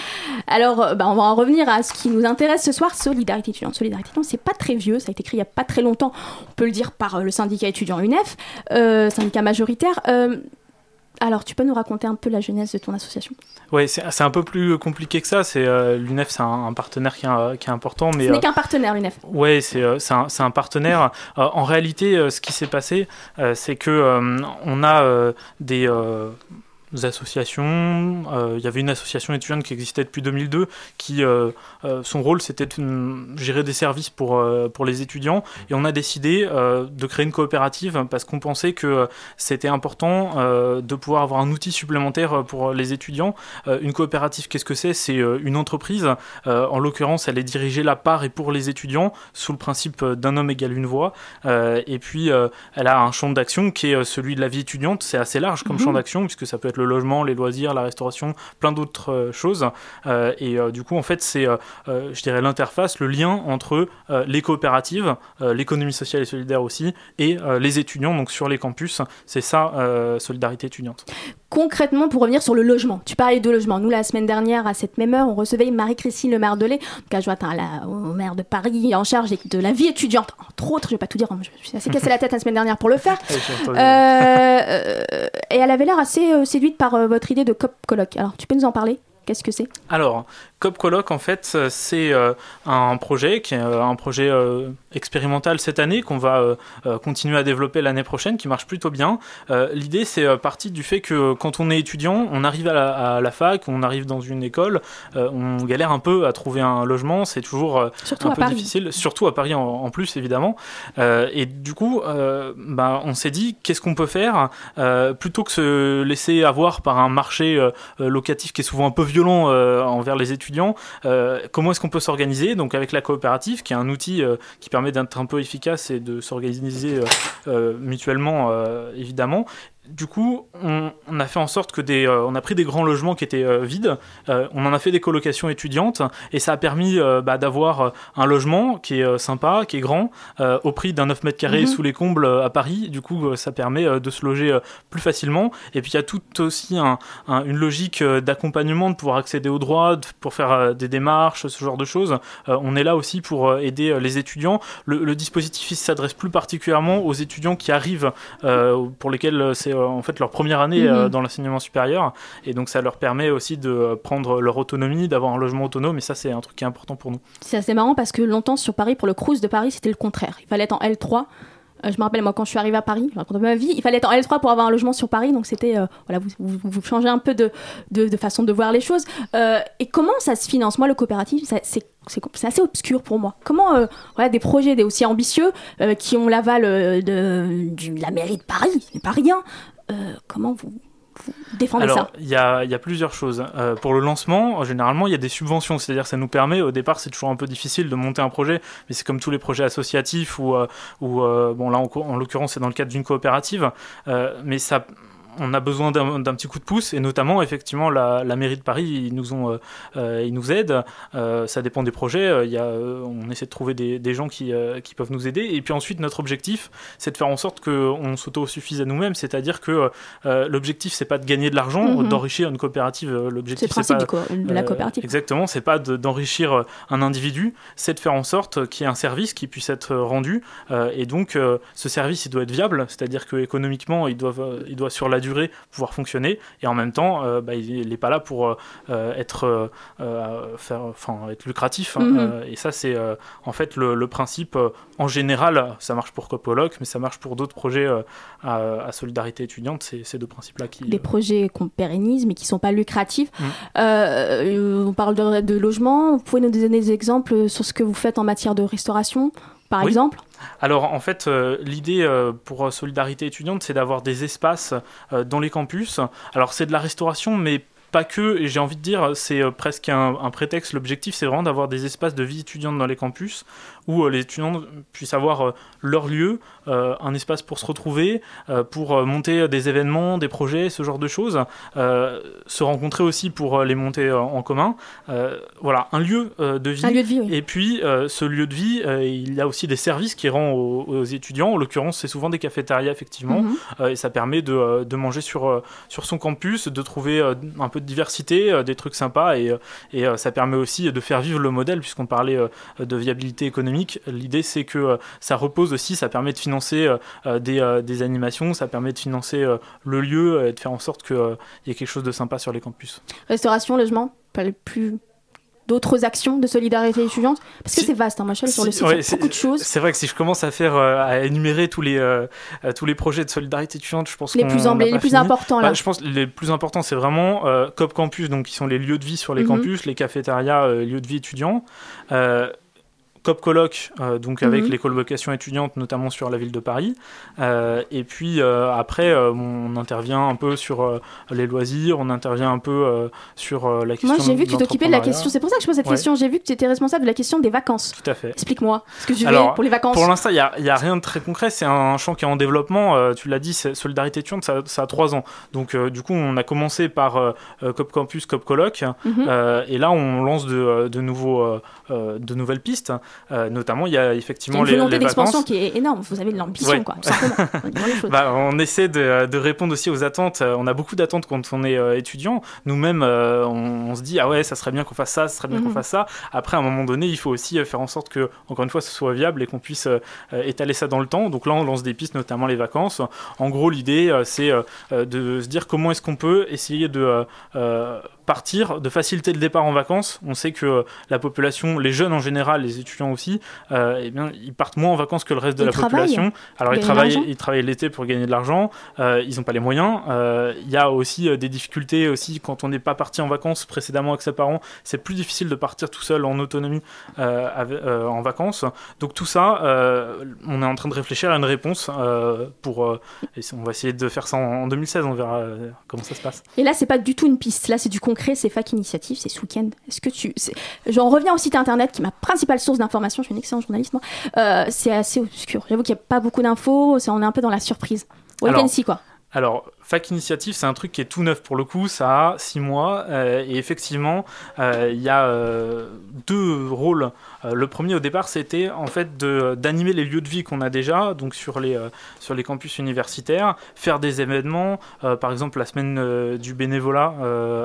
Alors, euh, bah, on va en revenir à ce qui nous intéresse ce soir, Solidarité étudiante. Solidarité étudiante, c'est pas très vieux, ça a été créé il y a pas très longtemps, on peut le dire par euh, le syndicat étudiant UNEF, syndicat majoritaire. Alors, tu peux nous raconter un peu la genèse de ton association? Ouais, c'est un peu plus compliqué que ça. C'est euh, l'UNEF, c'est un, un partenaire qui est, euh, qui est important, mais Ce n'est euh, qu'un partenaire, l'UNEF. Ouais, c'est un, un partenaire. Euh, en réalité, ce qui s'est passé, c'est que on a des associations. euh, Il y avait une association étudiante qui existait depuis 2002, qui euh, euh, son rôle c'était de hum, gérer des services pour pour les étudiants. Et on a décidé de créer une coopérative parce qu'on pensait que c'était important de pouvoir avoir un outil supplémentaire pour les étudiants. Une coopérative, qu'est-ce que c'est? C'est une entreprise. En l'occurrence, elle est dirigée là par et pour les étudiants sous le principe d'un homme égale une voix. Et puis, elle a un champ d'action qui est celui de la vie étudiante. C'est assez large comme Mhm. champ d'action puisque ça peut être le logement, les loisirs, la restauration, plein d'autres euh, choses. Euh, et euh, du coup, en fait, c'est, je dirais, l'interface, le lien entre les coopératives, l'économie sociale et solidaire aussi, et les étudiants, donc sur les campus. C'est ça, solidarité étudiante. Concrètement, pour revenir sur le logement, tu parlais de logement. Nous, la semaine dernière, à cette même heure, on recevait Marie-Christine Le Mardelet, donc adjointe à la- au maire de Paris, en charge de la vie étudiante. Entre autres, je vais pas tout dire, hein, je me suis assez cassé la tête la semaine dernière pour le faire. Entendu. Euh, euh, et elle avait l'air assez euh, séduite par euh, votre idée de COP Colloque. Alors, tu peux nous en parler? Qu'est-ce que c'est? Alors, Cop Colloque, en fait, euh, c'est euh, un projet qui est euh, un projet expérimental cette année qu'on va continuer à développer l'année prochaine, qui marche plutôt bien. L'idée, c'est partie du fait que quand on est étudiant, on arrive à la, à la fac, on arrive dans une école, on galère un peu à trouver un logement, c'est toujours Surtout un peu Paris. difficile, surtout à Paris en, en plus évidemment. Et du coup, bah, on s'est dit qu'est-ce qu'on peut faire plutôt que se laisser avoir par un marché locatif qui est souvent un peu violent envers les étudiants. Euh, comment est-ce qu'on peut s'organiser? Donc avec la coopérative, qui est un outil euh, qui permet d'être un peu efficace et de s'organiser euh, mutuellement évidemment. Du coup, on, on a fait en sorte que des, euh, on a pris des grands logements qui étaient euh, vides, euh, on en a fait des colocations étudiantes, et ça a permis bah, d'avoir un logement qui est sympa, qui est grand, au prix d'un 9 mètres carrés Mhm. sous les combles à Paris. Du coup, ça permet de se loger plus facilement. Et puis il y a tout aussi un- un- une logique d'accompagnement, de pouvoir accéder aux droits, de- pour faire des démarches, ce genre de choses. On est là aussi pour aider les étudiants. Le, le dispositif s'adresse plus particulièrement aux étudiants qui arrivent, pour lesquels euh, c'est euh, en fait leur première année euh, Mhm. dans l'enseignement supérieur. Et donc ça leur permet aussi de euh, prendre leur autonomie, d'avoir un logement autonome. Et ça, c'est un truc qui est important pour nous. C'est assez marrant parce que longtemps sur Paris, pour le Crous de Paris, c'était le contraire. Il fallait être en L3. Euh, je me rappelle, moi, quand je suis arrivée à Paris, je raconte ma vie, il fallait être en L3 pour avoir un logement sur Paris. Donc, c'était. euh, voilà, vous, vous, changez un peu de, de, façon de voir les choses. Euh, et comment ça se finance? Moi, le coopératif, c'est. Assez obscur pour moi. Comment voilà, des projets aussi ambitieux qui ont l'aval de, de la mairie de Paris, c'est pas rien. comment vous, vous défendez Alors, ça. il y a, il y a plusieurs choses. Euh, pour le lancement, généralement, il y a des subventions, c'est-à-dire ça nous permet, au départ, c'est toujours un peu difficile de monter un projet, mais c'est comme tous les projets associatifs ou, euh, ou euh, bon là, en, en l'occurrence, c'est dans le cadre d'une coopérative, mais ça on a besoin d'un petit coup de pouce et notamment effectivement la, la mairie de Paris ils nous ont euh, euh, ils nous aident Euh, ça dépend des projets Euh, il y a, on essaie de trouver des, des gens qui, euh, qui peuvent nous aider et puis ensuite notre objectif c'est de faire en sorte qu'on s'auto-suffise à nous-mêmes c'est-à-dire que l'objectif c'est pas de gagner de l'argent Mhm. d'enrichir une coopérative l'objectif C'est le principe pas, co- de la coopérative. exactement c'est pas de- d'enrichir un individu c'est de faire en sorte qu'il y ait un service qui puisse être rendu et donc ce service il doit être viable c'est-à-dire que économiquement il doit, il doit sur la durée pouvoir fonctionner et en même temps euh, bah, il n'est pas là pour euh, euh, être faire enfin être lucratif hein. Mhm. Et ça c'est en fait le, le principe en général ça marche pour Copoloc mais ça marche pour d'autres projets à, à solidarité étudiante c'est ces deux principes là qui des projets qu'on pérennise mais qui sont pas lucratifs. Mm. Euh, on parle de, de logement. Vous pouvez nous donner des exemples sur ce que vous faites en matière de restauration, par Oui. exemple Alors en fait, euh, l'idée euh, pour euh, Solidarité étudiante, c'est d'avoir des espaces euh, dans les campus. Alors c'est de la restauration, mais pas que, et j'ai envie de dire, c'est presque un, un prétexte. L'objectif, c'est vraiment d'avoir des espaces de vie étudiante dans les campus où euh, les étudiants puissent avoir euh, leur lieu, euh, un espace pour se retrouver, pour monter des événements, des projets, ce genre de choses, se rencontrer aussi pour les monter en commun. Voilà, un lieu de vie. Un lieu de vie, oui. Et puis, ce lieu de vie, il y a aussi des services qui rend aux, aux étudiants. En l'occurrence, c'est souvent des cafétérias, effectivement. Mhm. Et ça permet de, de manger sur, sur son campus, de trouver un peu de diversité, des trucs sympas. Et, et ça permet aussi de faire vivre le modèle, puisqu'on parlait de viabilité économique économique. L'idée, c'est que euh, ça repose aussi, ça permet de financer euh, euh, des, des animations, ça permet de financer le lieu et de faire en sorte qu'il y ait quelque chose de sympa sur les campus. Restauration, logement, pas le plus d'autres actions de solidarité étudiante? Parce que Si- c'est vaste, hein, moi je suis sur le Si- site, il y a beaucoup de choses. C'est vrai que si je commence à faire euh, à énumérer tous les euh, tous les projets de solidarité étudiante, je pense Les qu'on plus, les plus importants là. Bah, je pense les plus importants, c'est vraiment euh, COP Campus, donc qui sont les lieux de vie sur les Mhm. campus, les cafétérias, lieux de vie étudiants. COP Colloque, euh, donc avec Mhm. les colocations étudiantes, notamment sur la ville de Paris. Euh, et puis euh, après, on intervient un peu sur les loisirs, on intervient un peu sur la question. Moi j'ai vu que tu t'occupais de la question, c'est pour ça que je pose cette Ouais. question, j'ai vu que tu étais responsable de la question des vacances. Tout à fait. Explique-moi ce que tu fais Alors, pour les vacances. Pour l'instant, il n'y a, y a rien de très concret. C'est un champ qui est en développement. Tu l'as dit, Solidarité étudiante, ça, ça a trois ans. Donc, du coup, on a commencé par Cop Campus, Cop Colloque. Mhm. Et là, on lance de, de, nouveaux, de nouvelles pistes. Euh, notamment, il y a effectivement les, volonté les d'expansion vacances. qui est énorme, vous avez de l'ambition Ouais. quoi. On. Bah, on essaie de, de répondre aussi aux attentes. Euh, On a beaucoup d'attentes quand on est euh, étudiant. Nous-mêmes, euh, on, on se dit ah ouais, ça serait bien qu'on fasse ça, ça serait bien Mhm. qu'on fasse ça. Après, à un moment donné, il faut aussi faire en sorte que, encore une fois, ce soit viable et qu'on puisse étaler ça dans le temps. Donc là, on lance des pistes, notamment les vacances. En gros, l'idée, c'est de se dire comment est-ce qu'on peut essayer de partir, de faciliter le départ en vacances. On sait que euh, la population, les jeunes en général, les étudiants aussi, euh, eh bien, ils partent moins en vacances que le reste de Ils la population. Alors, ils travaillent, ils travaillent l'été pour gagner de l'argent. Euh, ils n'ont pas les moyens. Euh, Il y a aussi des difficultés aussi quand on n'est pas parti en vacances précédemment avec ses parents. C'est plus difficile de partir tout seul en autonomie avec- en vacances. Donc tout ça, on est en train de réfléchir à une réponse pour. et on va essayer de faire ça en, en 2016. On verra comment ça se passe. Et là, c'est pas du tout une piste. Là, c'est du concret, c'est fac initiative, c'est ce week-end. Est-ce que tu. J'en reviens au site internet qui est ma principale source d'information. Je suis une excellente journaliste, moi. Euh, c'est assez obscur. J'avoue qu'il n'y a pas beaucoup d'infos. On est un peu dans la surprise. Alors, and see, quoi. Alors, Fac Initiative, c'est un truc qui est tout neuf pour le coup, ça a six mois, euh, et effectivement, euh, il y a euh, deux rôles. Le premier, au départ, c'était en fait d'animer les lieux de vie qu'on a déjà, donc sur les, sur les campus universitaires, faire des événements, par exemple la semaine du bénévolat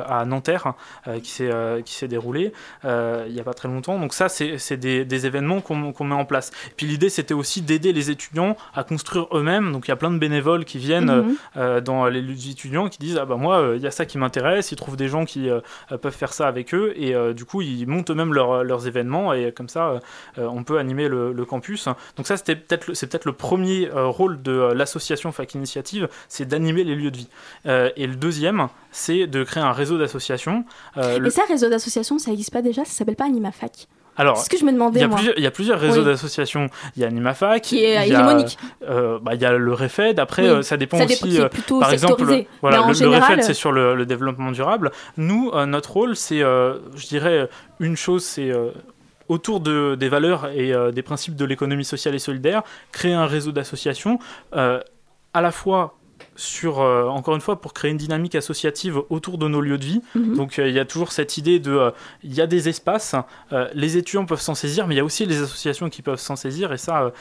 à Nanterre, qui s'est déroulée il n'y a pas très longtemps. Donc ça, c'est des, des événements qu'on qu'on met en place. Puis l'idée, c'était aussi d'aider les étudiants à construire eux-mêmes. Donc il y a plein de bénévoles qui viennent Mhm. Euh, dans les lieux étudiants qui disent ah bah moi euh, il y a ça qui m'intéresse ils trouvent des gens qui euh, peuvent faire ça avec eux et du coup ils montent eux-mêmes leurs- leurs événements et comme ça on peut animer le, le campus. Donc ça c'était peut-être c'est peut-être le premier rôle de l'association Fac Initiative c'est d'animer les lieux de vie. Et le deuxième c'est de créer un réseau d'associations Euh, le- ça, réseau d'associations, ça n'existe pas déjà? Ça s'appelle pas Animafac alors C'est ce que je me il demandais, y, a plusieurs, il y a plusieurs réseaux Oui. d'associations. Il y a Animafac, Qui est, euh, il y a, hégémonique. euh, bah, il y a le REFED. Après, Oui. euh, ça dépend Ça aussi. plutôt par exemple, voilà, le, général, REFED, c'est sur le, le développement durable. Nous, euh, notre rôle, c'est, euh, je dirais, une chose, c'est autour de, des valeurs et des principes de l'économie sociale et solidaire, créer un réseau d'associations, à la fois sur, euh, encore une fois, pour créer une dynamique associative autour de nos lieux de vie. Mhm. Donc euh, il y a toujours cette idée de, euh, il y a des espaces, les étudiants peuvent s'en saisir, mais il y a aussi les associations qui peuvent s'en saisir, et ça,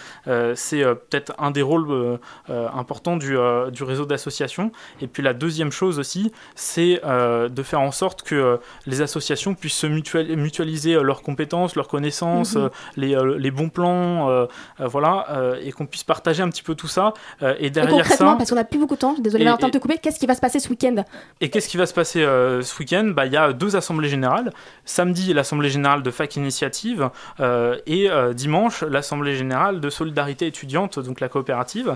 c'est peut-être un des rôles importants du, du réseau d'associations. Et puis la deuxième chose aussi, c'est de faire en sorte que les associations puissent se mutual- mutualiser leurs compétences, leurs connaissances, Mhm. les, les bons plans, voilà, et qu'on puisse partager un petit peu tout ça. et concrètement, ça, parce qu'on n'a plus beaucoup de temps, désolé Et- Valentin de te couper, qu'est-ce qui va se passer ce week-end? Et qu'est-ce qui va se passer euh, ce week-end? Bah, Il y a deux assemblées générales. Samedi, l'assemblée générale de Fac Initiative euh, et euh, dimanche, l'assemblée générale de Solidarité étudiante, donc la coopérative.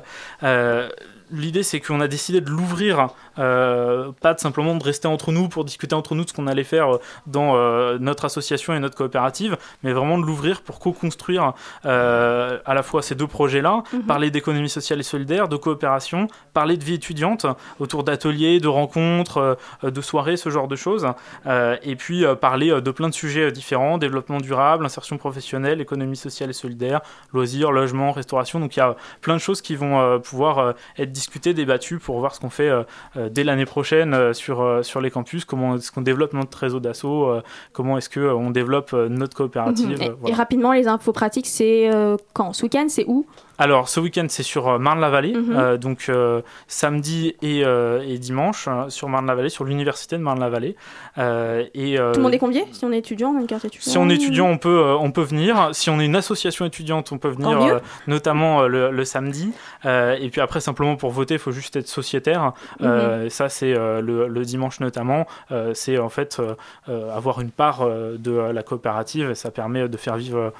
Euh, L'idée, c'est qu'on a décidé de l'ouvrir, euh, pas de simplement de rester entre nous pour discuter entre nous de ce qu'on allait faire dans euh, notre association et notre coopérative, mais vraiment de l'ouvrir pour co-construire euh, à la fois ces deux projets-là, Mhm. parler d'économie sociale et solidaire, de coopération, parler de vie étudiante autour d'ateliers, de rencontres, euh, de soirées, ce genre de choses, euh, et puis euh, parler euh, de plein de sujets euh, différents, développement durable, insertion professionnelle, économie sociale et solidaire, loisirs, logement, restauration, donc il y a plein de choses qui vont euh, pouvoir euh, être discutées, débattues pour voir ce qu'on fait euh, euh, dès l'année prochaine euh, sur, sur les campus, comment est-ce qu'on développe notre réseau d'assaut, comment est-ce qu'on développe notre coopérative. Mhm. Et, voilà. et rapidement, les infos pratiques, c'est quand? Ce week-end, c'est où? Alors, ce week-end, c'est sur euh, Marne-la-Vallée, Mhm. euh, donc euh, samedi et, euh, et dimanche euh, sur Marne-la-Vallée, sur l'université de Marne-la-Vallée. Et, Tout le monde est convié? Si on est étudiant, on a une carte étudiante? si on est étudiant, on peut, on peut venir. Si on est une association étudiante, on peut venir, notamment le, le samedi. Et puis après, simplement pour voter, il faut juste être sociétaire. Euh, Ça, c'est le, le dimanche notamment. C'est en fait avoir une part de la coopérative. Et ça permet de faire vivre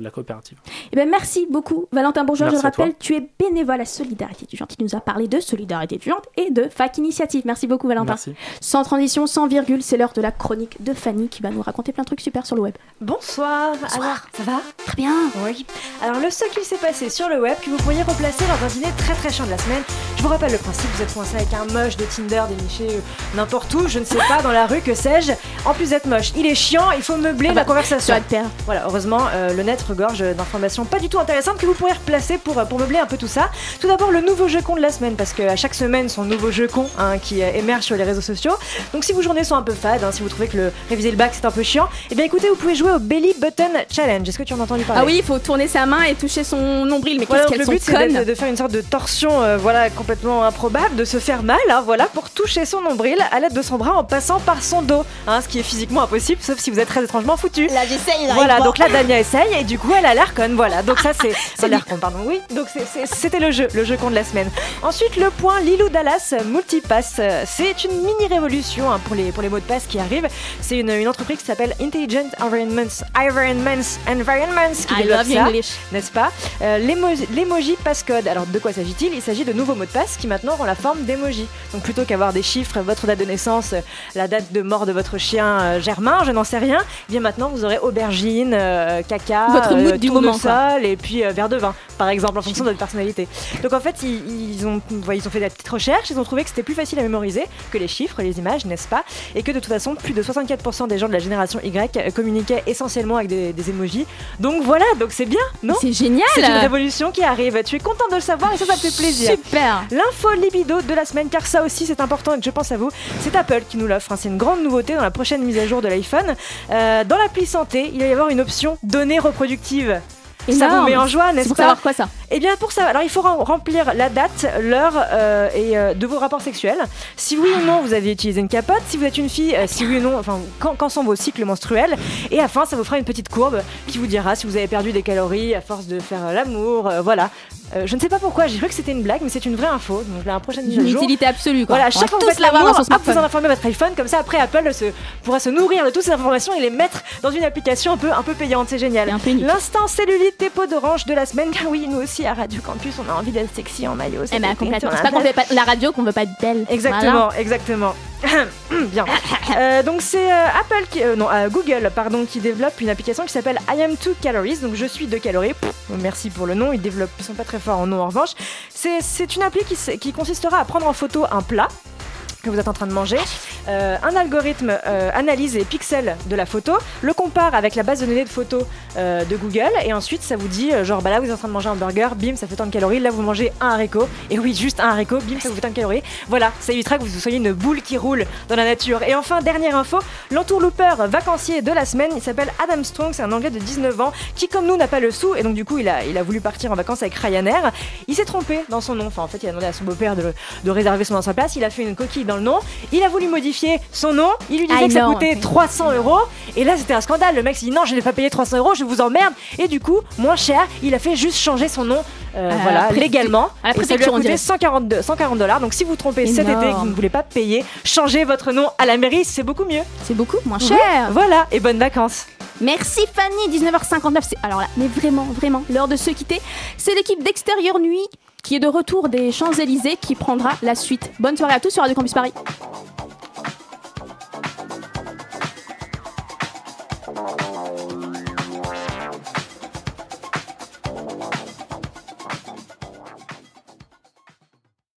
la coopérative. Eh ben, merci beaucoup, Valentin Bourgeois. Merci je le toi. rappelle, tu es bénévole à Solidarité étudiante. Il nous a parlé de Solidarité étudiante et de Fac Initiative. Merci beaucoup, Valentin. Merci. Sans transition, sans virgule, c'est l'heure de la chronique de Fanny qui va nous raconter plein de trucs super sur le web. Bonsoir. Alors, ça va? Très bien. Oui. Alors, le ce qu'il s'est passé sur le web que vous pourriez replacer dans un dîner très très chiant de la semaine. Je vous rappelle le principe, vous êtes coincé avec un moche de Tinder déniché euh, n'importe où, je ne sais pas, dans la rue, que sais-je? En plus d'être moche, il est chiant, il faut meubler Ah la bah, conversation. te perdre. Voilà, heureusement, euh, le net regorge d'informations pas du tout intéressantes que vous pourrez replacer pour, pour meubler un peu tout ça. Tout d'abord, le nouveau jeu con de la semaine, parce qu'à chaque semaine, son nouveau jeu con hein, qui euh, émerge sur les réseaux sociaux. Donc, si vos journées sont un peu fades, hein, si vous trouvez que le réviser le bac c'est un peu chiant, eh bien écoutez, vous pouvez jouer au Belly Button Challenge. Est-ce que tu en as entendu parler? Ah oui, il faut tourner sa main et toucher son nombril. Mais voilà, qu'est-ce donc qu'elles le sont but c'est connes d'être- de faire une sorte de torsion euh, voilà, complètement improbable, de se faire mal, hein, voilà, pour toucher son nombril à l'aide de son bras en passant par son dos, hein, ce qui est physiquement impossible, sauf si vous êtes très étrangement foutu. Là, j'essaye, Voilà, donc là Dania essaye et du coup elle a l'air conne, voilà. Donc ça c'est C'est l'air con, pardon. Oui, donc c'est- c'est- c'était le jeu, le jeu con de la semaine. Ensuite le point Lilou Dallas Multipass, c'est une mini révolution hein, pour les pour les mots de passe qui arrivent. C'est une, une entreprise qui s'appelle Intelligent Environments, Environments, Environments qui I développe love ça English. n'est-ce pas? Euh, l'emo- L'emoji passcode. Alors de quoi s'agit-il? Il s'agit de nouveaux mots de passe qui maintenant auront la forme d'emoji. Donc plutôt qu'avoir des chiffres, votre date de naissance, la date de mort de votre chien euh, Germain, je n'en sais rien, eh bien maintenant vous aurez aubergine, euh, caca, Votre mood euh, du moment, et puis euh, verre de vin, par exemple, en fonction de votre personnalité. Donc en fait, ils, ils ont, ils ont fait des petites recherches, ils ont trouvé que c'était plus facile à mémoriser que les chiffres, les images, n'est-ce pas? Et que de toute façon, plus de 64% des gens de la génération Y communiquaient essentiellement avec des, des emojis. Donc voilà, donc c'est bien, non? C'est génial c'est une révolution qui arrive. Tu es content de le savoir et ça, ça te fait plaisir. Super L'info libido de la semaine, car ça aussi c'est important et que je pense à vous, c'est Apple qui nous l'offre. hein. C'est une grande nouveauté dans la prochaine mise à jour de l'iPhone. Euh, dans l'appli santé, il va y avoir une option données reproductives. Ça vous met en joie, n'est-ce pour pas savoir quoi ça Eh bien, pour ça, alors il faut rem- remplir la date, l'heure euh, et euh, de vos rapports sexuels. Si oui ou non vous avez utilisé une capote, si vous êtes une fille, euh, si oui ou non, enfin, quand, quand sont vos cycles menstruels. Et à la fin, ça vous fera une petite courbe qui vous dira si vous avez perdu des calories à force de faire l'amour. voilà. Euh, je ne sais pas pourquoi, j'ai cru que c'était une blague, mais c'est une vraie info. Donc la prochaine mise à Une jour. utilité absolue quoi. Voilà, chaque fois que vous faites l'amour, hop, vous en informez votre iPhone, comme ça après Apple se, pourra se nourrir de toutes ces informations et les mettre dans une application un peu, un peu payante, c'est génial. L'instant cellulite et peau d'orange de la semaine, car oui, nous aussi à Radio Campus, on a envie d'être sexy en maillot. Eh ben complètement. C'est pas qu'on fait pas la radio qu'on veut pas être belle. Exactement, exactement. Bien. Euh, donc c'est euh, Apple qui, euh, Google pardon, qui développe une application qui s'appelle I am 2 calories. Donc je suis 2 calories. Merci pour le nom. Ils développent, ils sont pas très forts en nom en revanche. C'est une appli qui, qui consistera à prendre en photo un plat que vous êtes en train de manger. Euh, un algorithme euh, analyse les pixels de la photo, le compare avec la base de données de photos euh, de Google, et ensuite ça vous dit, genre, bah là vous êtes en train de manger un burger, bim, ça fait tant de calories, là vous mangez un haricot, et oui, juste un haricot, bim, ça vous fait tant de calories. Voilà, ça évitera que vous soyez une boule qui roule dans la nature. Et enfin, dernière info, l'entourlooper vacancier de la semaine, il s'appelle Adam Strong, c'est un anglais de 19 ans, qui comme nous n'a pas le sou, et donc du coup il a, il a voulu partir en vacances avec Ryanair. Il s'est trompé dans son nom, enfin en fait il a demandé à son beau-père de, de réserver son nom à sa place, il a fait une coquille dans le nom, il a voulu modifier son nom, il lui disait Ah que ça non, coûtait ok. 300 euros, et là c'était un scandale, le mec s'est dit non je n'ai pas payé 300 euros, je vous emmerde, et du coup, moins cher, il a fait juste changer son nom, euh, la voilà, légalement, à la et ça lui a coûté dirait. 142 140 dollars, donc si vous trompez cet été et que vous Énorme. ne voulez pas payer, changez votre nom à la mairie, c'est beaucoup mieux. C'est beaucoup moins Oui, cher. Voilà, et bonnes vacances. Merci Fanny, 19h59. C'est alors là, mais vraiment, vraiment, l'heure de se quitter. C'est l'équipe d'Extérieur Nuit qui est de retour des Champs-Élysées qui prendra la suite. Bonne soirée à tous sur Radio Campus Paris.